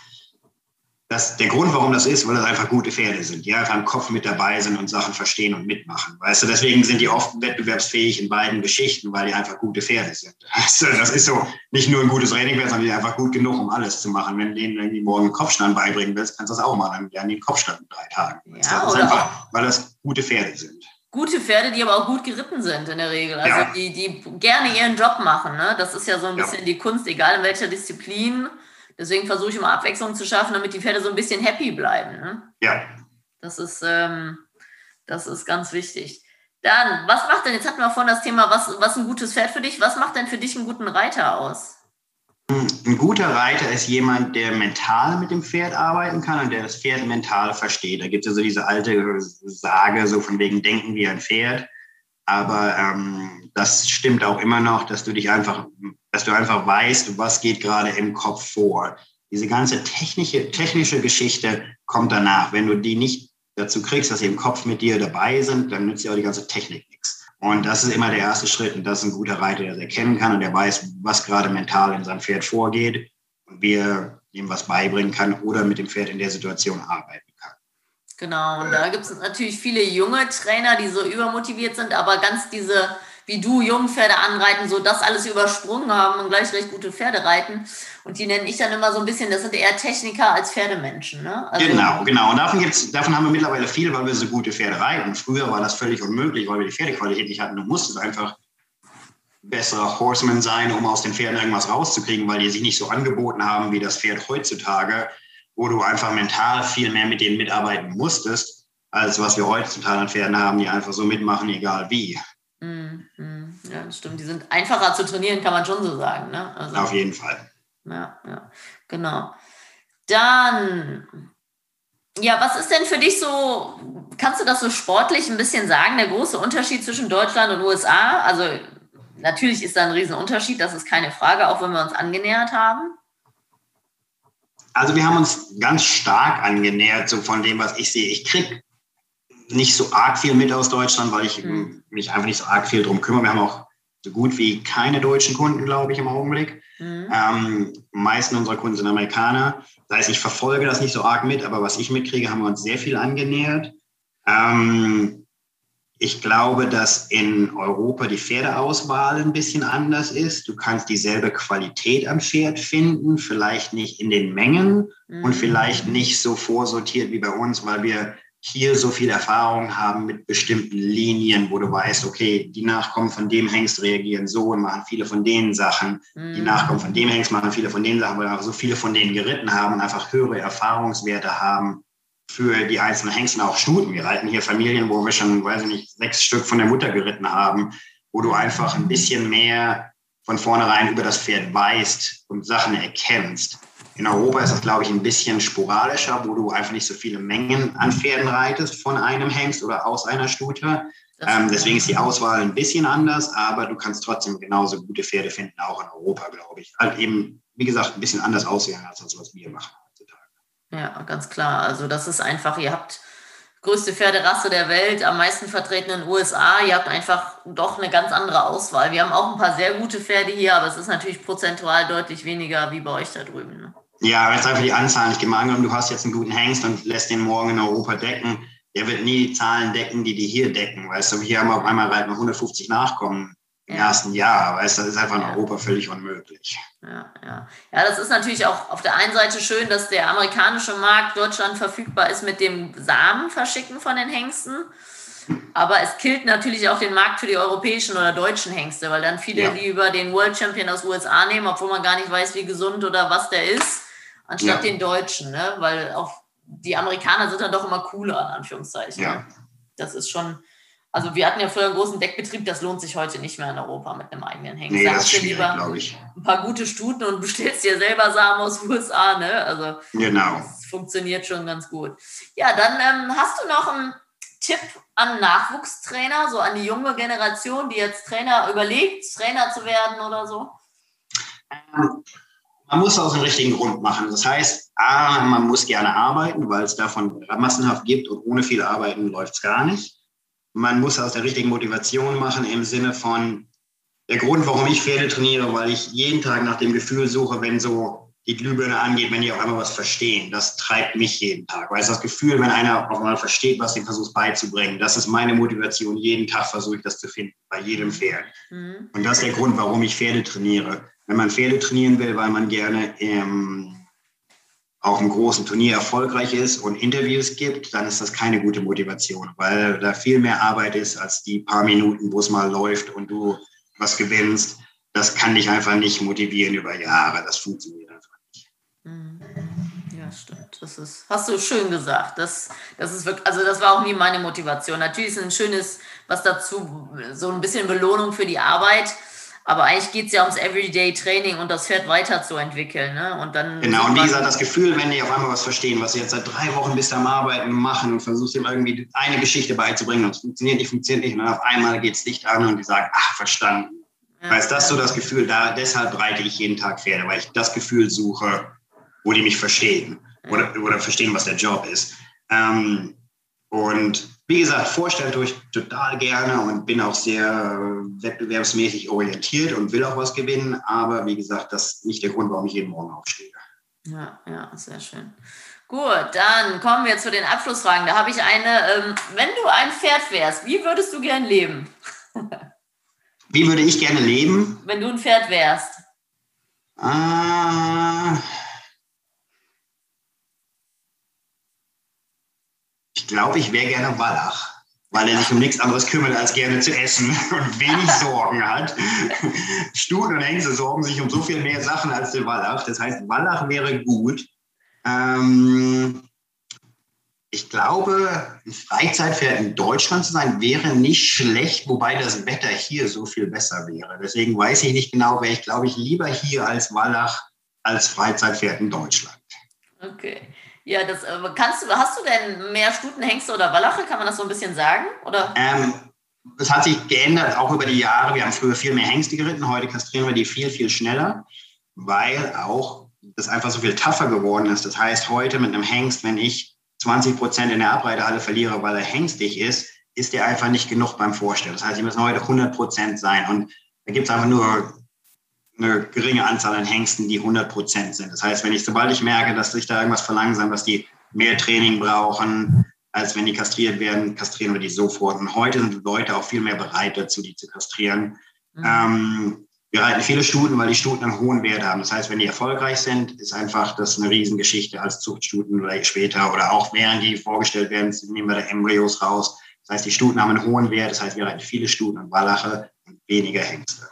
das, der Grund, warum das ist, weil das einfach gute Pferde sind, die einfach im Kopf mit dabei sind und Sachen verstehen und mitmachen. Weißt du, deswegen sind die oft wettbewerbsfähig in beiden Geschichten, weil die einfach gute Pferde sind. Also, das ist so nicht nur ein gutes Trainingpferd, sondern die einfach gut genug, um alles zu machen. Wenn du denen irgendwie morgen einen Kopfstand beibringen willst, kannst du das auch machen. Dann lernen die einen Kopfstand in drei Tagen. Ja, das ist einfach, weil das gute Pferde sind. Gute Pferde, die aber auch gut geritten sind in der Regel. Also ja. die, die gerne ihren Job machen. Ne? Das ist ja so ein bisschen ja. die Kunst, egal in welcher Disziplin Deswegen versuche ich immer Abwechslung zu schaffen, damit die Pferde so ein bisschen happy bleiben. Ne? Ja. Das ist, ähm, das ist ganz wichtig. Dann, was macht denn, jetzt hatten wir vorhin das Thema, was, was ein gutes Pferd für dich, was macht denn für dich einen guten Reiter aus? Ein guter Reiter ist jemand, der mental mit dem Pferd arbeiten kann und der das Pferd mental versteht. Da gibt es ja so diese alte Sage, so von wegen Denken wie ein Pferd. Aber ähm, das stimmt auch immer noch, dass du dich einfach, dass du einfach weißt, was geht gerade im Kopf vor. Diese ganze technische, technische Geschichte kommt danach. Wenn du die nicht dazu kriegst, dass sie im Kopf mit dir dabei sind, dann nützt dir auch die ganze Technik. Und das ist immer der erste Schritt. Und das ist ein guter Reiter, der das erkennen kann und der weiß, was gerade mental in seinem Pferd vorgeht und wie er ihm was beibringen kann oder mit dem Pferd in der Situation arbeiten kann. Genau, und da gibt es natürlich viele junge Trainer, die so übermotiviert sind, aber ganz diese wie du Jungpferde anreiten, so das alles übersprungen haben und gleich recht gute Pferde reiten. Und die nenne ich dann immer so ein bisschen, das sind eher Techniker als Pferdemenschen. Ne? Also genau, genau. Und davon, gibt's, davon haben wir mittlerweile viel, weil wir so gute Pferde reiten. Früher war das völlig unmöglich, weil wir die Pferdequalität nicht hatten. Du musstest einfach besserer Horseman sein, um aus den Pferden irgendwas rauszukriegen, weil die sich nicht so angeboten haben wie das Pferd heutzutage, wo du einfach mental viel mehr mit denen mitarbeiten musstest, als was wir heutzutage an Pferden haben, die einfach so mitmachen, egal wie. Mm, mm. Ja, das stimmt. Die sind einfacher zu trainieren, kann man schon so sagen. Ne? Also, Auf jeden Fall. Ja, ja, genau. Dann, ja, was ist denn für dich so, kannst du das so sportlich ein bisschen sagen, der große Unterschied zwischen Deutschland und USA? Also natürlich ist da ein Riesenunterschied, das ist keine Frage, auch wenn wir uns angenähert haben. Also wir haben uns ganz stark angenähert, so von dem, was ich sehe. Ich kriege nicht so arg viel mit aus Deutschland, weil ich mhm. mich einfach nicht so arg viel drum kümmere. Wir haben auch so gut wie keine deutschen Kunden, glaube ich, im Augenblick. Mhm. Ähm, meisten unserer Kunden sind Amerikaner. Das heißt, ich verfolge das nicht so arg mit, aber was ich mitkriege, haben wir uns sehr viel angenähert. Ähm, ich glaube, dass in Europa die Pferdeauswahl ein bisschen anders ist. Du kannst dieselbe Qualität am Pferd finden, vielleicht nicht in den Mengen mhm. und vielleicht nicht so vorsortiert wie bei uns, weil wir hier so viel Erfahrung haben mit bestimmten Linien, wo du weißt, okay, die Nachkommen von dem Hengst reagieren so und machen viele von den Sachen. Mhm. Die Nachkommen von dem Hengst machen viele von den Sachen, weil wir einfach so viele von denen geritten haben und einfach höhere Erfahrungswerte haben für die einzelnen Hengsten, auch Stuten. Wir reiten hier Familien, wo wir schon, weiß ich nicht, sechs Stück von der Mutter geritten haben, wo du einfach ein bisschen mehr von vornherein über das Pferd weißt und Sachen erkennst. In Europa ist das, glaube ich, ein bisschen sporadischer, wo du einfach nicht so viele Mengen an Pferden reitest von einem Hengst oder aus einer Stute. Ähm, deswegen ist die Auswahl ein bisschen anders, aber du kannst trotzdem genauso gute Pferde finden, auch in Europa, glaube ich. Halt eben, wie gesagt, ein bisschen anders aussehen als das, was wir machen heutzutage. Ja, ganz klar. Also das ist einfach, ihr habt größte Pferderasse der Welt, am meisten vertreten in den USA. Ihr habt einfach doch eine ganz andere Auswahl. Wir haben auch ein paar sehr gute Pferde hier, aber es ist natürlich prozentual deutlich weniger wie bei euch da drüben. Ne? Ja, aber jetzt einfach die Anzahl nicht gemacht. Und du hast jetzt einen guten Hengst und lässt den morgen in Europa decken. Der wird nie die Zahlen decken, die die hier decken. Weißt du, hier haben wir auf einmal reiten 150 Nachkommen im ja. ersten Jahr. Weißt du, das ist einfach in Europa völlig unmöglich. Ja, ja. ja, das ist natürlich auch auf der einen Seite schön, dass der amerikanische Markt Deutschland verfügbar ist mit dem Samen verschicken von den Hengsten. Aber es killt natürlich auch den Markt für die europäischen oder deutschen Hengste, weil dann viele ja. die über den World Champion aus USA nehmen, obwohl man gar nicht weiß, wie gesund oder was der ist anstatt ja. den Deutschen, ne? weil auch die Amerikaner sind dann doch immer cooler, in Anführungszeichen. Ja. Das ist schon, also wir hatten ja früher einen großen Deckbetrieb, das lohnt sich heute nicht mehr in Europa mit einem eigenen Hengst. Nee, da hast du lieber ein paar gute Stuten und bestellst dir selber Samen aus USA, ne? Also genau. das funktioniert schon ganz gut. Ja, dann ähm, hast du noch einen Tipp an Nachwuchstrainer, so an die junge Generation, die jetzt Trainer überlegt, Trainer zu werden oder so? Man muss aus dem richtigen Grund machen. Das heißt, A, man muss gerne arbeiten, weil es davon massenhaft gibt und ohne viel Arbeiten läuft es gar nicht. Man muss aus der richtigen Motivation machen im Sinne von, der Grund, warum ich Pferde trainiere, weil ich jeden Tag nach dem Gefühl suche, wenn so die Glühbirne angeht, wenn die auf einmal was verstehen. Das treibt mich jeden Tag. Weil es das Gefühl, wenn einer auf einmal versteht, was den versucht beizubringen, das ist meine Motivation. Jeden Tag versuche ich das zu finden, bei jedem Pferd. Mhm. Und das ist der Grund, warum ich Pferde trainiere. Wenn man Pferde trainieren will, weil man gerne im, auf einem großen Turnier erfolgreich ist und Interviews gibt, dann ist das keine gute Motivation, weil da viel mehr Arbeit ist als die paar Minuten, wo es mal läuft und du was gewinnst. Das kann dich einfach nicht motivieren über Jahre. Das funktioniert einfach nicht. Mhm. Ja, stimmt. Das ist, hast du schön gesagt. Das, das ist wirklich, also das war auch nie meine Motivation. Natürlich ist ein schönes, was dazu, so ein bisschen Belohnung für die Arbeit. Aber eigentlich geht es ja ums Everyday-Training und das Pferd weiterzuentwickeln. Ne? Und dann genau, und wie gesagt, das Gefühl, wenn die auf einmal was verstehen, was sie jetzt seit drei Wochen bis am Arbeiten machen und versuchst ihm irgendwie eine Geschichte beizubringen und es funktioniert nicht, funktioniert nicht und dann auf einmal geht es Licht an und die sagen, ach, verstanden. Ja, weißt das so das Gefühl, da, deshalb reite ich jeden Tag Pferde, weil ich das Gefühl suche, wo die mich verstehen oder, oder verstehen, was der Job ist. Ähm, und wie gesagt, vorstellt euch total gerne und bin auch sehr wettbewerbsmäßig orientiert und will auch was gewinnen. Aber wie gesagt, das ist nicht der Grund, warum ich jeden Morgen aufstehe. Ja, ja, sehr schön. Gut, dann kommen wir zu den Abschlussfragen. Da habe ich eine. Ähm, wenn du ein Pferd wärst, wie würdest du gern leben? wie würde ich gerne leben? Wenn du ein Pferd wärst. Ah. Glaube, ich wäre gerne Wallach, weil er sich um nichts anderes kümmert, als gerne zu essen und wenig Sorgen hat. Stuten und Hengste sorgen sich um so viel mehr Sachen als der Wallach. Das heißt, Wallach wäre gut. Ähm, ich glaube, ein Freizeitpferd in Deutschland zu sein, wäre nicht schlecht, wobei das Wetter hier so viel besser wäre. Deswegen weiß ich nicht genau, wäre ich, glaube ich, lieber hier als Wallach als Freizeitpferd in Deutschland. Okay. Ja, das äh, kannst du, hast du denn mehr Stuten, Hengste oder Wallache? Kann man das so ein bisschen sagen? Oder? Ähm, das hat sich geändert, auch über die Jahre. Wir haben früher viel mehr Hengste geritten, heute kastrieren wir die viel, viel schneller, weil auch das einfach so viel tougher geworden ist. Das heißt, heute mit einem Hengst, wenn ich 20 Prozent in der Abreitehalle verliere, weil er hengstig ist, ist der einfach nicht genug beim Vorstellen. Das heißt, die müssen heute 100 Prozent sein. Und da gibt es einfach nur eine geringe Anzahl an Hengsten, die 100 Prozent sind. Das heißt, wenn ich, sobald ich merke, dass sich da irgendwas verlangsamt, dass die mehr Training brauchen, als wenn die kastriert werden, kastrieren wir die sofort. Und heute sind Leute auch viel mehr bereit dazu, die zu kastrieren. Mhm. Ähm, wir reiten viele Stuten, weil die Stuten einen hohen Wert haben. Das heißt, wenn die erfolgreich sind, ist einfach das eine Riesengeschichte als Zuchtstuten oder später oder auch während die vorgestellt werden, nehmen wir da Embryos raus. Das heißt, die Stuten haben einen hohen Wert. Das heißt, wir reiten viele Stuten und Wallache und weniger Hengste.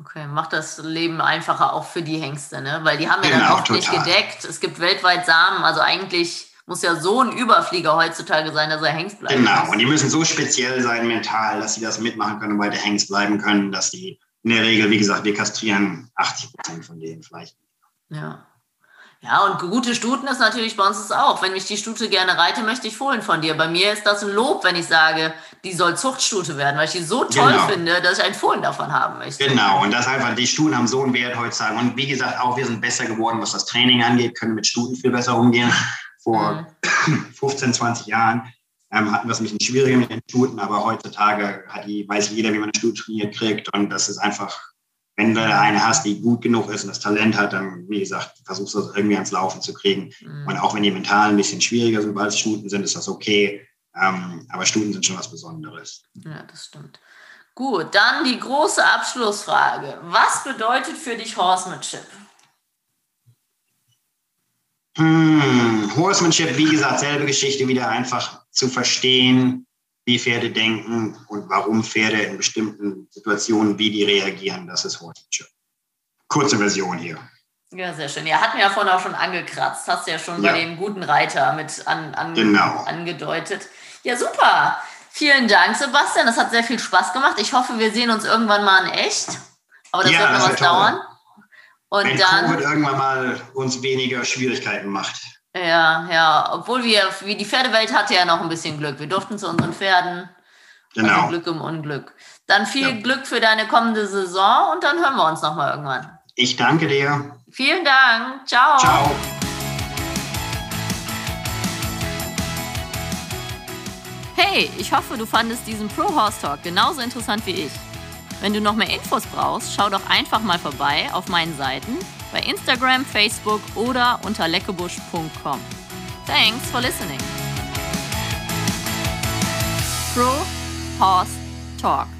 Okay, macht das Leben einfacher auch für die Hengste, ne? Weil die haben ja genau, dann oft total. nicht gedeckt. Es gibt weltweit Samen, also eigentlich muss ja so ein Überflieger heutzutage sein, dass er Hengst bleibt. Genau, und die müssen so speziell sein mental, dass sie das mitmachen können und weiter Hengst bleiben können, dass die in der Regel, wie gesagt, wir kastrieren 80 Prozent von denen vielleicht. Ja. Ja, und gute Stuten ist natürlich bei uns ist auch. Wenn ich die Stute gerne reite, möchte ich Fohlen von dir. Bei mir ist das ein Lob, wenn ich sage, die soll Zuchtstute werden, weil ich die so toll genau. finde, dass ich ein Fohlen davon haben möchte. Genau, und das einfach, die Stuten haben so einen Wert heutzutage. Und wie gesagt, auch wir sind besser geworden, was das Training angeht, können mit Stuten viel besser umgehen. Vor mhm. 15, 20 Jahren ähm, hatten wir es ein bisschen schwieriger mit den Stuten, aber heutzutage hat die, weiß jeder, wie man eine Stute trainiert kriegt. Und das ist einfach, wenn du eine hast, die gut genug ist und das Talent hat, dann, wie gesagt, versuchst du das irgendwie ans Laufen zu kriegen. Mhm. Und auch wenn die mental ein bisschen schwieriger sind, weil es Stuten sind, ist das okay. Ähm, aber Stuten sind schon was Besonderes. Ja, das stimmt. Gut, dann die große Abschlussfrage. Was bedeutet für dich Horsemanship? Hm, Horsemanship, wie gesagt, selbe Geschichte, wieder einfach zu verstehen, wie Pferde denken und warum Pferde in bestimmten Situationen, wie die reagieren. Das ist Horsemanship. Kurze Version hier. Ja, sehr schön. Ja, hatten wir ja vorhin auch schon angekratzt. Hast du ja schon ja. bei dem guten Reiter mit an, an, genau. angedeutet. Ja, super. Vielen Dank, Sebastian. Das hat sehr viel Spaß gemacht. Ich hoffe, wir sehen uns irgendwann mal in echt. Aber das ja, wird noch was dauern. Und Wenn dann, Covid irgendwann mal uns weniger Schwierigkeiten macht. Ja, ja. Obwohl wir, wie die Pferdewelt hatte ja noch ein bisschen Glück. Wir durften zu unseren Pferden. Genau. Also Glück im Unglück. Dann viel ja. Glück für deine kommende Saison und dann hören wir uns nochmal irgendwann. Ich danke dir. Vielen Dank. Ciao. Ciao. Hey, ich hoffe, du fandest diesen Pro Horse Talk genauso interessant wie ich. Wenn du noch mehr Infos brauchst, schau doch einfach mal vorbei auf meinen Seiten bei Instagram, Facebook oder unter leckebusch.com. Thanks for listening. Pro Horse Talk.